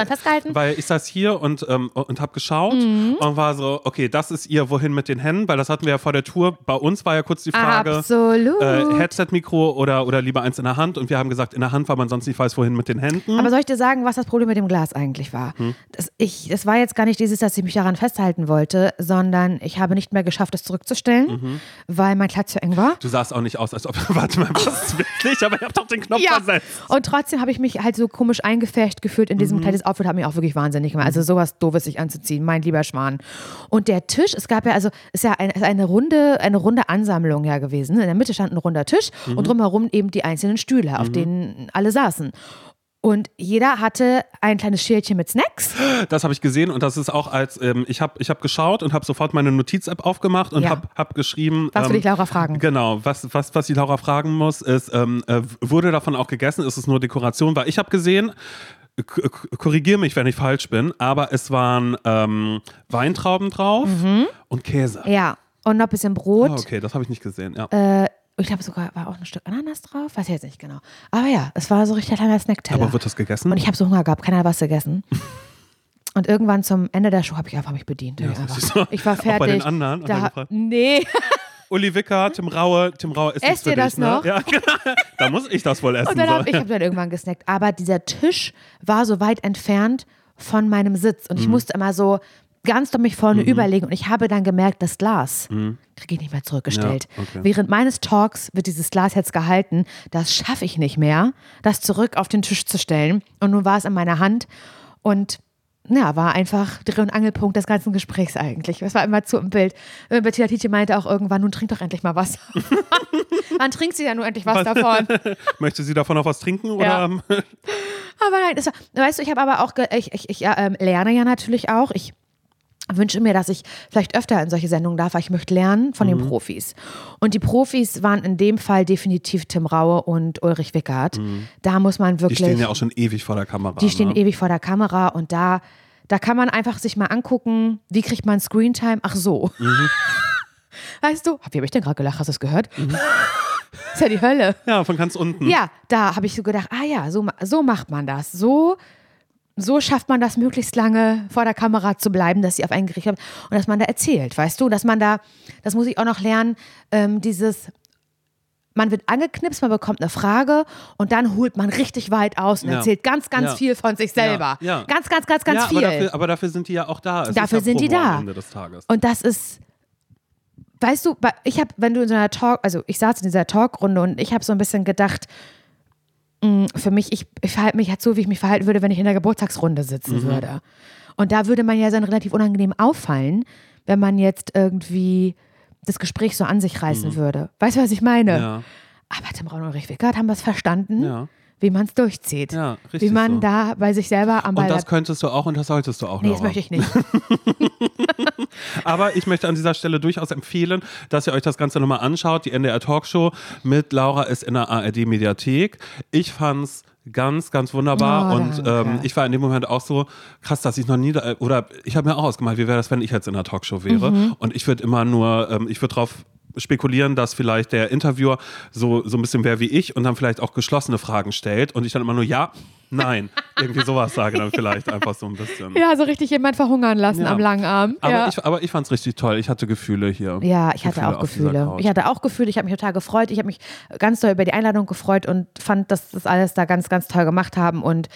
weil ich saß hier und, ähm, und habe geschaut Mhm. und war so, okay, das ist ihr Wohin mit den Händen, weil das hatten wir ja vor der Tour. Bei uns war ja kurz die Frage, äh, Headset-Mikro oder, oder lieber eins in der Hand und wir haben gesagt, in der Hand, weil man sonst nicht weiß, wohin mit den Händen. Aber soll ich dir sagen, was das Problem mit dem Glas eigentlich war? Hm. Das, ich, das war jetzt gar nicht dieses, dass ich mich daran festhalten wollte, sondern ich habe nicht mehr geschafft, es zurückzustellen, Mhm. weil mein Kleid zu eng war. Du sahst auch nicht aus, als ob, warte mal, was wirklich, aber ich hab doch den Knopf versetzt. Und trotzdem habe ich mich halt so komisch eingefärbt gefühlt in Mhm. diesem Kleid. Das Outfit hat mich auch wirklich wahnsinnig gemacht. Also sowas doofes sich anzuziehen, mein lieber Schwan. Und der Tisch, es gab ja, also ist ja eine, eine runde, eine runde Ansammlung ja gewesen. In der Mitte stand ein runder Tisch Mhm. und drumherum eben die einzelnen Stühle, auf denen alle saßen. Und jeder hatte ein kleines Schälchen mit Snacks. Das habe ich gesehen und das ist auch als, ähm, ich habe ich hab geschaut und habe sofort meine Notiz-App aufgemacht und Ja. habe hab geschrieben. Was will ähm, ich Laura fragen? Genau, was, was, was die Laura fragen muss, ist, ähm, äh, wurde davon auch gegessen? Ist es nur Dekoration? Weil ich habe gesehen, k- k- korrigier mich, wenn ich falsch bin, aber es waren ähm, Weintrauben drauf und Käse. Ja. Und noch ein bisschen Brot. Ah, okay, das habe ich nicht gesehen. Ja. Äh, ich glaube sogar war auch ein Stück Ananas drauf. Weiß ich jetzt nicht genau. Aber ja, es war so richtig ein kleiner Snackteller. aber wird das gegessen? Und ich habe so Hunger gehabt, keiner hat was gegessen. Und irgendwann zum Ende der Show habe ich einfach mich bedient. Ja, ich, einfach. ich war Auch fertig. bei den anderen? Er Da, nee. Uli Wicker, Tim Raue, Tim Raue ist Esst ihr das noch? Ne? Ja, da muss ich das wohl essen. Und dann so. hab, ich habe dann irgendwann gesnackt. Aber dieser Tisch war so weit entfernt von meinem Sitz. Und ich Mhm. musste immer so ganz doll mich vorne überlegen. Und ich habe dann gemerkt, das Glas kriege ich nicht mehr zurückgestellt. Mhm. Ja, okay. Während meines Talks wird dieses Glas jetzt gehalten. Das schaffe ich nicht mehr, das zurück auf den Tisch zu stellen. Und nun war es in meiner Hand. Und ja, war einfach Dreh- und Angelpunkt des ganzen Gesprächs eigentlich. Es war immer zu im Bild. Äh, Bettina Tietje meinte auch irgendwann, nun trink doch endlich mal was. Wann trinkt sie ja nur endlich was davon? Möchte sie davon noch was trinken? Oder? Ja. Aber nein, war, weißt du, ich habe aber auch, ge- ich, ich, ich ähm, lerne ja natürlich auch. Ich wünsche mir, dass ich vielleicht öfter in solche Sendungen darf, weil ich möchte lernen von Mhm. den Profis. Und die Profis waren in dem Fall definitiv Tim Raue und Ulrich Wickert. Da muss man Mhm. Die wirklich. stehen ja auch schon ewig vor der Kamera. Die stehen ne? ewig vor der Kamera und da, da kann man einfach sich mal angucken, wie kriegt man Screentime? Ach so. Mhm. Weißt du, wie habe ich denn gerade gelacht? Hast du es gehört? ist ja die Hölle. Ja, von ganz unten. Ja, da habe ich so gedacht, ah ja, so, so macht man das. So, so schafft man das, möglichst lange vor der Kamera zu bleiben, dass sie auf einen gerichtet haben und dass man da erzählt, weißt du, dass man da, das muss ich auch noch lernen, ähm, dieses, man wird angeknipst, man bekommt eine Frage und dann holt man richtig weit aus und Ja. erzählt ganz, ganz Ja. viel von sich selber. Ja. Ganz, ganz, ganz, ganz viel. Aber dafür, aber dafür sind die ja auch da. Es Dafür sind die da. Am Ende des Tages. Und das ist, weißt du, ich habe, wenn du in so einer Talk, also ich saß in dieser Talkrunde und ich habe so ein bisschen gedacht, für mich, ich, ich verhalte mich halt so, wie ich mich verhalten würde, wenn ich in der Geburtstagsrunde sitzen Mhm. würde. Und da würde man ja dann relativ unangenehm auffallen, wenn man jetzt irgendwie das Gespräch so an sich reißen würde. Weißt du, was ich meine? Mhm. Ja, Aber Tim Braun und Ulrich Wickert haben das verstanden, ja, wie man es durchzieht. ja, richtig. wie man so. da bei sich selber am Ball und das könntest du auch und das solltest du auch. Nee, das möchte ich nicht. Aber ich möchte an dieser Stelle durchaus empfehlen, dass ihr euch das Ganze nochmal anschaut. Die NDR Talkshow mit Laura ist in der ARD Mediathek. Ich fand's ganz, ganz wunderbar Oh, und ähm, ich war in dem Moment auch so krass, dass ich noch nie, da, oder ich habe mir auch ausgemalt, wie wäre das, wenn ich jetzt in der Talkshow wäre Mhm. und ich würde immer nur, ähm, ich würde drauf spekulieren, dass vielleicht der Interviewer so, so ein bisschen wäre wie ich und dann vielleicht auch geschlossene Fragen stellt und ich dann immer nur ja, nein, irgendwie sowas sage dann vielleicht einfach so ein bisschen. ja, so richtig jemand verhungern lassen Ja. am langen Arm. Aber, ja. ich, aber ich fand es richtig toll. Ich hatte Gefühle hier. Ja, ich hatte Gefühle auch auf dieser Gefühle. Ich hatte auch Gefühle. Ich habe mich total gefreut. Ich habe mich ganz doll über die Einladung gefreut und fand, dass das alles da ganz, ganz toll gemacht haben. Und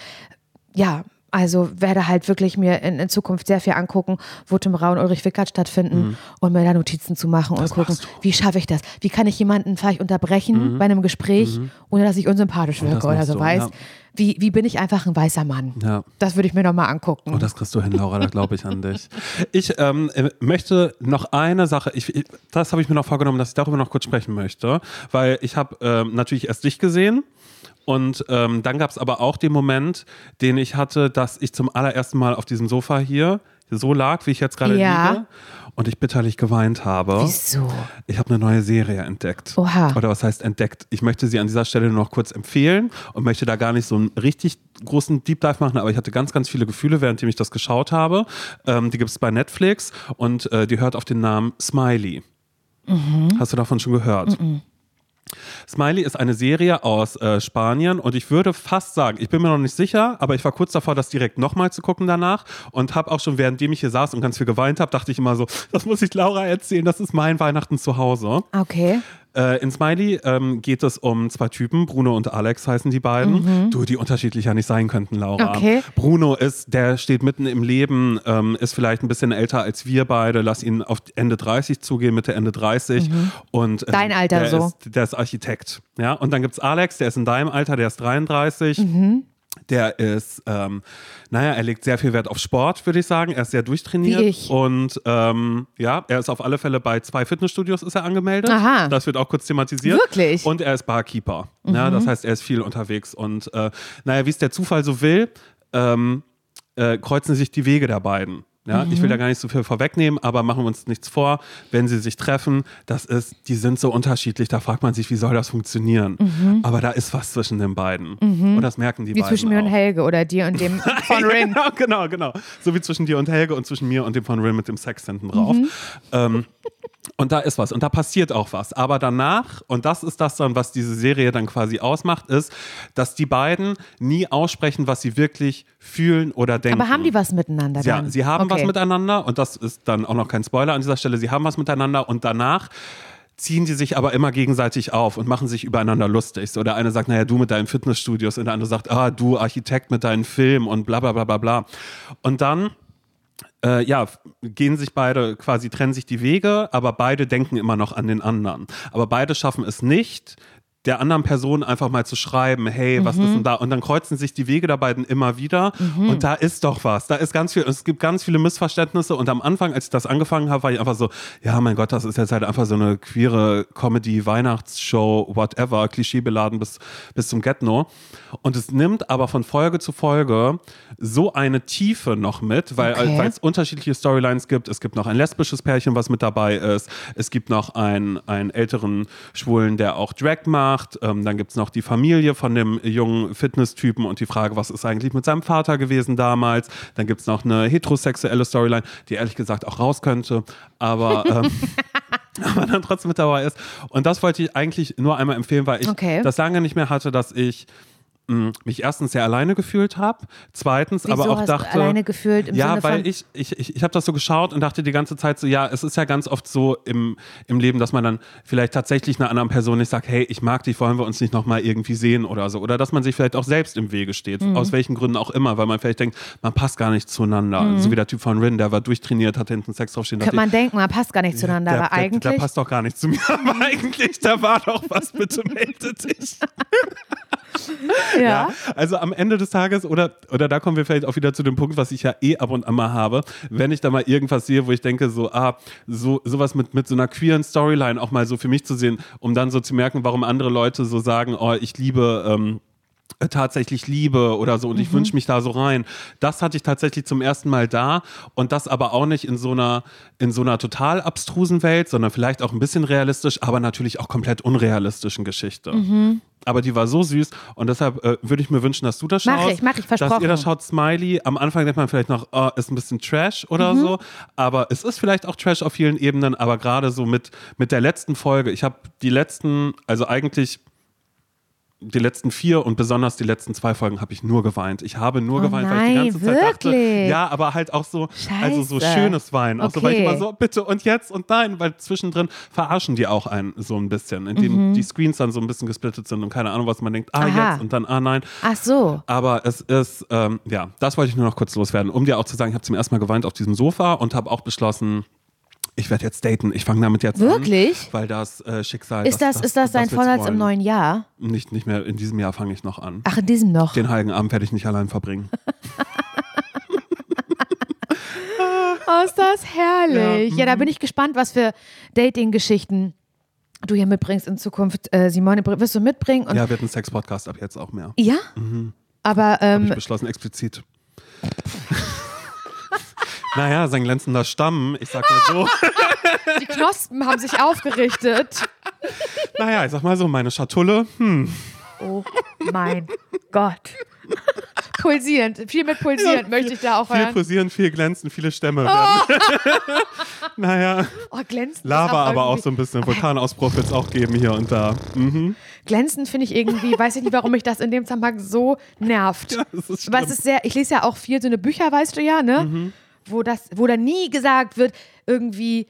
ja, also werde halt wirklich mir in, in Zukunft sehr viel angucken, wo Tim Rau und Ulrich Wickert stattfinden Mhm. und mir da Notizen zu machen und gucken, wie schaffe ich das? Wie kann ich jemanden vielleicht unterbrechen bei einem Gespräch, ohne dass ich unsympathisch wirke Mhm. das oder so, du, weißt? ja. Wie, wie bin ich einfach ein weißer Mann? Ja. Das würde ich mir nochmal angucken. Oh, das kriegst du hin, Laura, da glaube ich an dich. Ich ähm, äh, möchte noch eine Sache, ich, ich, das habe ich mir noch vorgenommen, dass ich darüber noch kurz sprechen möchte, weil ich habe ähm, natürlich erst dich gesehen und ähm, dann gab es aber auch den Moment, den ich hatte, dass ich zum allerersten Mal auf diesem Sofa hier so lag, wie ich jetzt gerade Ja. liege und ich bitterlich geweint habe. Wieso? Ich habe eine neue Serie entdeckt. Oha. Oder was heißt entdeckt? Ich möchte sie an dieser Stelle nur noch kurz empfehlen und möchte da gar nicht so einen richtig großen Deep Dive machen, aber ich hatte ganz, ganz viele Gefühle, währenddem ich das geschaut habe. Ähm, die gibt es bei Netflix und äh, die hört auf den Namen Smiley. Hast du davon schon gehört? Smiley ist eine Serie aus äh, Spanien und ich würde fast sagen, ich bin mir noch nicht sicher, aber ich war kurz davor, das direkt nochmal zu gucken danach und habe auch schon, währenddem ich hier saß und ganz viel geweint habe, dachte ich immer so, das muss ich Laura erzählen, das ist mein Weihnachten zu Hause. Okay. Äh, in Smiley ähm, geht es um zwei Typen, Bruno und Alex heißen die beiden. Du, die unterschiedlicher nicht sein könnten, Laura. Okay. Bruno ist, der steht mitten im Leben, ähm, ist vielleicht ein bisschen älter als wir beide, lass ihn auf Ende 30 zugehen, Mitte Ende 30. Und, ähm, Dein Alter der so. Ist, der ist Architekt. Ja? Und dann gibt es Alex, der ist in deinem Alter, der ist 33. Mhm. Der ist, ähm, naja, er legt sehr viel Wert auf Sport, würde ich sagen. Er ist sehr durchtrainiert. Wie ich. Und ähm, ja, er ist auf alle Fälle bei zwei Fitnessstudios ist er angemeldet. Aha. Das wird auch kurz thematisiert. Wirklich? Und er ist Barkeeper. Ja, das heißt, er ist viel unterwegs. Und äh, naja, wie es der Zufall so will, ähm, äh, kreuzen sich die Wege der beiden. Ja, Ich will da gar nicht so viel vorwegnehmen, aber machen wir uns nichts vor, wenn sie sich treffen, das ist, die sind so unterschiedlich, da fragt man sich, wie soll das funktionieren? Aber da ist was zwischen den beiden. Und das merken die Wie beiden. zwischen mir und auch. Helge oder dir und dem von Rin. Genau, genau, genau. So wie zwischen dir und Helge und zwischen mir und dem von Rin mit dem Sex hinten drauf. Mhm. Ähm, und da ist was und da passiert auch was. Aber danach, und das ist das dann, was diese Serie dann quasi ausmacht, ist, dass die beiden nie aussprechen, was sie wirklich fühlen oder denken. Aber haben die was miteinander Ja, dann? sie haben was Okay. miteinander und das ist dann auch noch kein Spoiler an dieser Stelle. Sie haben was miteinander und danach ziehen die sich aber immer gegenseitig auf und machen sich übereinander lustig. So der eine sagt, naja, du mit deinen Fitnessstudios und der andere sagt, ah, du Architekt mit deinen Filmen und bla bla bla bla bla. Und dann äh, ja, gehen sich beide quasi, trennen sich die Wege, aber beide denken immer noch an den anderen. Aber beide schaffen es nicht, der anderen Person einfach mal zu schreiben, hey, was ist denn da? Und dann kreuzen sich die Wege der beiden immer wieder und da ist doch was. Da ist ganz viel, es gibt ganz viele Missverständnisse und am Anfang, als ich das angefangen habe, war ich einfach so, ja, mein Gott, das ist jetzt halt einfach so eine queere Comedy, Weihnachtsshow, whatever, klischeebeladen bis, bis zum Get-No. Und es nimmt aber von Folge zu Folge so eine Tiefe noch mit, weil Okay. es unterschiedliche Storylines gibt. Es gibt noch ein lesbisches Pärchen, was mit dabei ist. Es gibt noch einen, einen älteren Schwulen, der auch Drag macht. Ähm, dann gibt es noch die Familie von dem jungen Fitness-Typen und die Frage, was ist eigentlich mit seinem Vater gewesen damals. Dann gibt es noch eine heterosexuelle Storyline, die ehrlich gesagt auch raus könnte. Aber ähm, aber dann trotzdem mit dabei ist. Und das wollte ich eigentlich nur einmal empfehlen, weil ich Okay. das lange nicht mehr hatte, dass ich mich erstens sehr alleine gefühlt habe, zweitens Wieso aber auch hast dachte, du alleine gefühlt im ja, Sinne weil ich ich ich, ich habe das so geschaut und dachte die ganze Zeit so, ja, es ist ja ganz oft so im im Leben, dass man dann vielleicht tatsächlich einer anderen Person nicht sagt, hey, ich mag dich, wollen wir uns nicht noch mal irgendwie sehen oder so, oder dass man sich vielleicht auch selbst im Wege steht, Mhm. aus welchen Gründen auch immer, weil man vielleicht denkt, man passt gar nicht zueinander, so wie der Typ von Rin, der war durchtrainiert, hatte hinten Sex draufstehen, Mhm. könnte ich, man denken, man passt gar nicht zueinander, der, aber der, eigentlich. Der passt doch gar nicht zu mir. Aber eigentlich, da war doch was, bitte melde dich. ja. Ja. Also am Ende des Tages, oder, oder da kommen wir vielleicht auch wieder zu dem Punkt, was ich ja eh ab und an mal habe, wenn ich da mal irgendwas sehe, wo ich denke, so, ah, so, sowas mit, mit so einer queeren Storyline auch mal so für mich zu sehen, um dann so zu merken, warum andere Leute so sagen, oh, ich liebe. Ähm, äh, tatsächlich liebe oder so und ich wünsche mich da so rein. Das hatte ich tatsächlich zum ersten Mal da und das aber auch nicht in so einer in so einer total abstrusen Welt, sondern vielleicht auch ein bisschen realistisch, aber natürlich auch komplett unrealistischen Geschichte. Aber die war so süß und deshalb äh, würde ich mir wünschen, dass du das Mach schaust. ich, mach ich, Dass ihr versprochen. das schaut, Smiley. Am Anfang denkt man vielleicht noch, oh, ist ein bisschen Trash oder so. Aber es ist vielleicht auch Trash auf vielen Ebenen, aber gerade so mit, mit der letzten Folge. Ich habe die letzten, also eigentlich die letzten vier und besonders die letzten zwei Folgen habe ich nur geweint. Ich habe nur Oh geweint, weil ich die nein, ganze Zeit dachte, wirklich? ja, aber halt auch so, also so Scheiße. schönes Weinen. Auch so, weil ich Okay. immer so, bitte und jetzt und nein, weil zwischendrin verarschen die auch einen so ein bisschen, indem die Screens dann so ein bisschen gesplittet sind und keine Ahnung, was man denkt, ah, Mhm. Aha. jetzt und dann, ah, nein. Ach so. Aber es ist, ähm, ja, das wollte ich nur noch kurz loswerden, um dir auch zu sagen, ich habe zum ersten Mal geweint auf diesem Sofa und habe auch beschlossen, ich werde jetzt daten. Ich fange damit jetzt Wirklich? an. Weil das äh, Schicksal. Ist das, ist das dein wird's Vorsatz im neuen Jahr? Nicht, nicht mehr, in diesem Jahr fange ich noch an. Ach, in diesem noch. Den heiligen Abend werde ich nicht allein verbringen. Oh, ist das herrlich. Ja, da mhm. bin ich gespannt, was für Dating-Geschichten du hier mitbringst in Zukunft. Äh, Simone, wirst du mitbringen? Und ja, wird ein Sex-Podcast ab jetzt auch mehr. ja? Aber Hab ähm, ich beschlossen, explizit. Naja, sein glänzender Stamm, ich sag mal so. die Knospen haben sich aufgerichtet. naja, ich sag mal so, meine Schatulle, hm, Oh mein Gott. Pulsierend, viel mit pulsierend möchte ich da auch viel hören. pulsieren, viel glänzen, viele Stämme werden. naja, Oh, glänzend. Lava aber auch irgendwie- so ein bisschen. Vulkanausbruch wird es auch geben hier und da. Mhm. Glänzend finde ich irgendwie, weiß ich nicht, warum mich das in dem Zusammenhang so nervt. das ist Was schlimm. ist sehr, ich lese ja auch viel so eine Bücher, weißt du ja, ne? Mhm. Wo das, wo da nie gesagt wird, irgendwie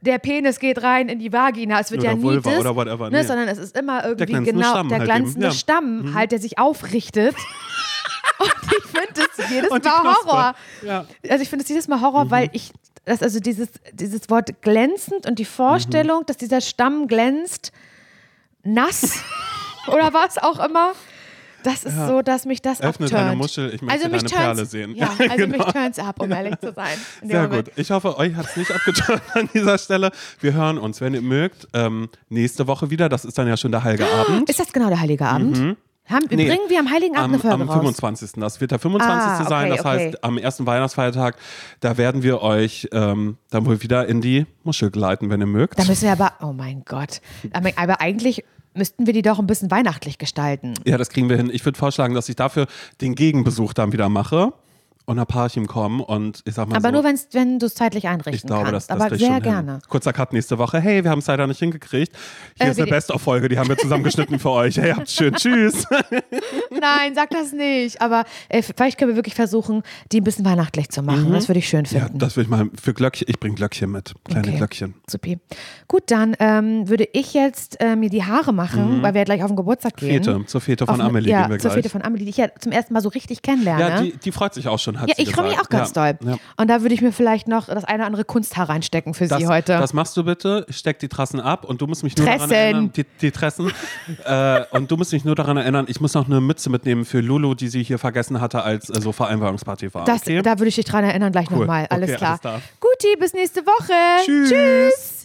der Penis geht rein in die Vagina. Es wird Oder ja nie Vulva das, oder whatever, ne, nee. sondern es ist immer irgendwie glänzende genau Stamm der halt glänzende ja. Mhm. Stamm halt, der sich aufrichtet. Und ich finde das jedes Mal Knospe. Horror. Ja. Also ich finde es jedes Mal Horror, Mhm. weil ich das also dieses dieses Wort glänzend und die Vorstellung, dass dieser Stamm glänzt nass oder was auch immer. Das ist so, dass mich das Öffne abturnt. deine Muschel, ich möchte also mich deine Perle sehen. Ja, Ja, also genau. mich turns ab, um ehrlich zu sein. Sehr Moment. gut. Ich hoffe, euch hat es nicht abgeturnt an dieser Stelle. Wir hören uns, wenn ihr mögt, ähm, nächste Woche wieder. Das ist dann ja schon der Heilige Abend. Ist das genau der Heilige Abend? Haben, Nee. Bringen wir am Heiligen Abend Am, eine Folge am raus? 25. Das wird der 25. Ah, okay, sein. Das okay. heißt, am ersten Weihnachtsfeiertag, da werden wir euch ähm, dann wohl wieder in die Muschel gleiten, wenn ihr mögt. Da müssen wir aber, oh mein Gott. Aber eigentlich müssten wir die doch ein bisschen weihnachtlich gestalten. Ja, das kriegen wir hin. Ich würde vorschlagen, dass ich dafür den Gegenbesuch dann wieder mache und ein Paarchen kommen und ich sag mal Aber so, nur wenn's, wenn du es zeitlich einrichten ich glaube, das, kannst. das aber krieg ich sehr gerne. Hin. Kurzer Cut nächste Woche. Hey, wir haben es leider nicht hingekriegt. Hier Äh, ist eine Best-of-Folge, die haben wir zusammengeschnitten für euch. Hey, habt schön. Tschüss. Nein, sag das nicht. Aber äh, vielleicht können wir wirklich versuchen, die ein bisschen weihnachtlich zu machen. Das würde ich schön Mhm. ja, finden. das will ich mal für Glöckchen. Ich bringe Glöckchen mit. Kleine Okay. Glöckchen. Supi. Gut, dann ähm, würde ich jetzt äh, mir die Haare machen, weil wir ja gleich auf den Geburtstag gehen. Mhm. Fete. Zur Fete Auf von eine- Amelie ja, gehen wir zur gleich. Fete von Amelie, die ich ja zum ersten Mal so richtig kennenlerne. ja, die, die freut sich auch schon, hat Ja, sie ich freue mich auch ganz ja. doll. Ja. Und da würde ich mir vielleicht noch das eine oder andere Kunsthaar reinstecken für Das, Sie heute. das machst du bitte. Steck die Trassen ab und du musst mich nur daran Tressen. erinnern. Die, die Tressen. äh, und du musst mich nur daran erinnern, ich muss noch eine Mütze mitnehmen für Lulu, die sie hier vergessen hatte, als äh, so Vereinbarungsparty war. das, okay? Da würde ich dich dran erinnern, gleich Cool. nochmal. Alles Okay, klar. alles klar. Guti, bis nächste Woche. Tschüss. Tschüss.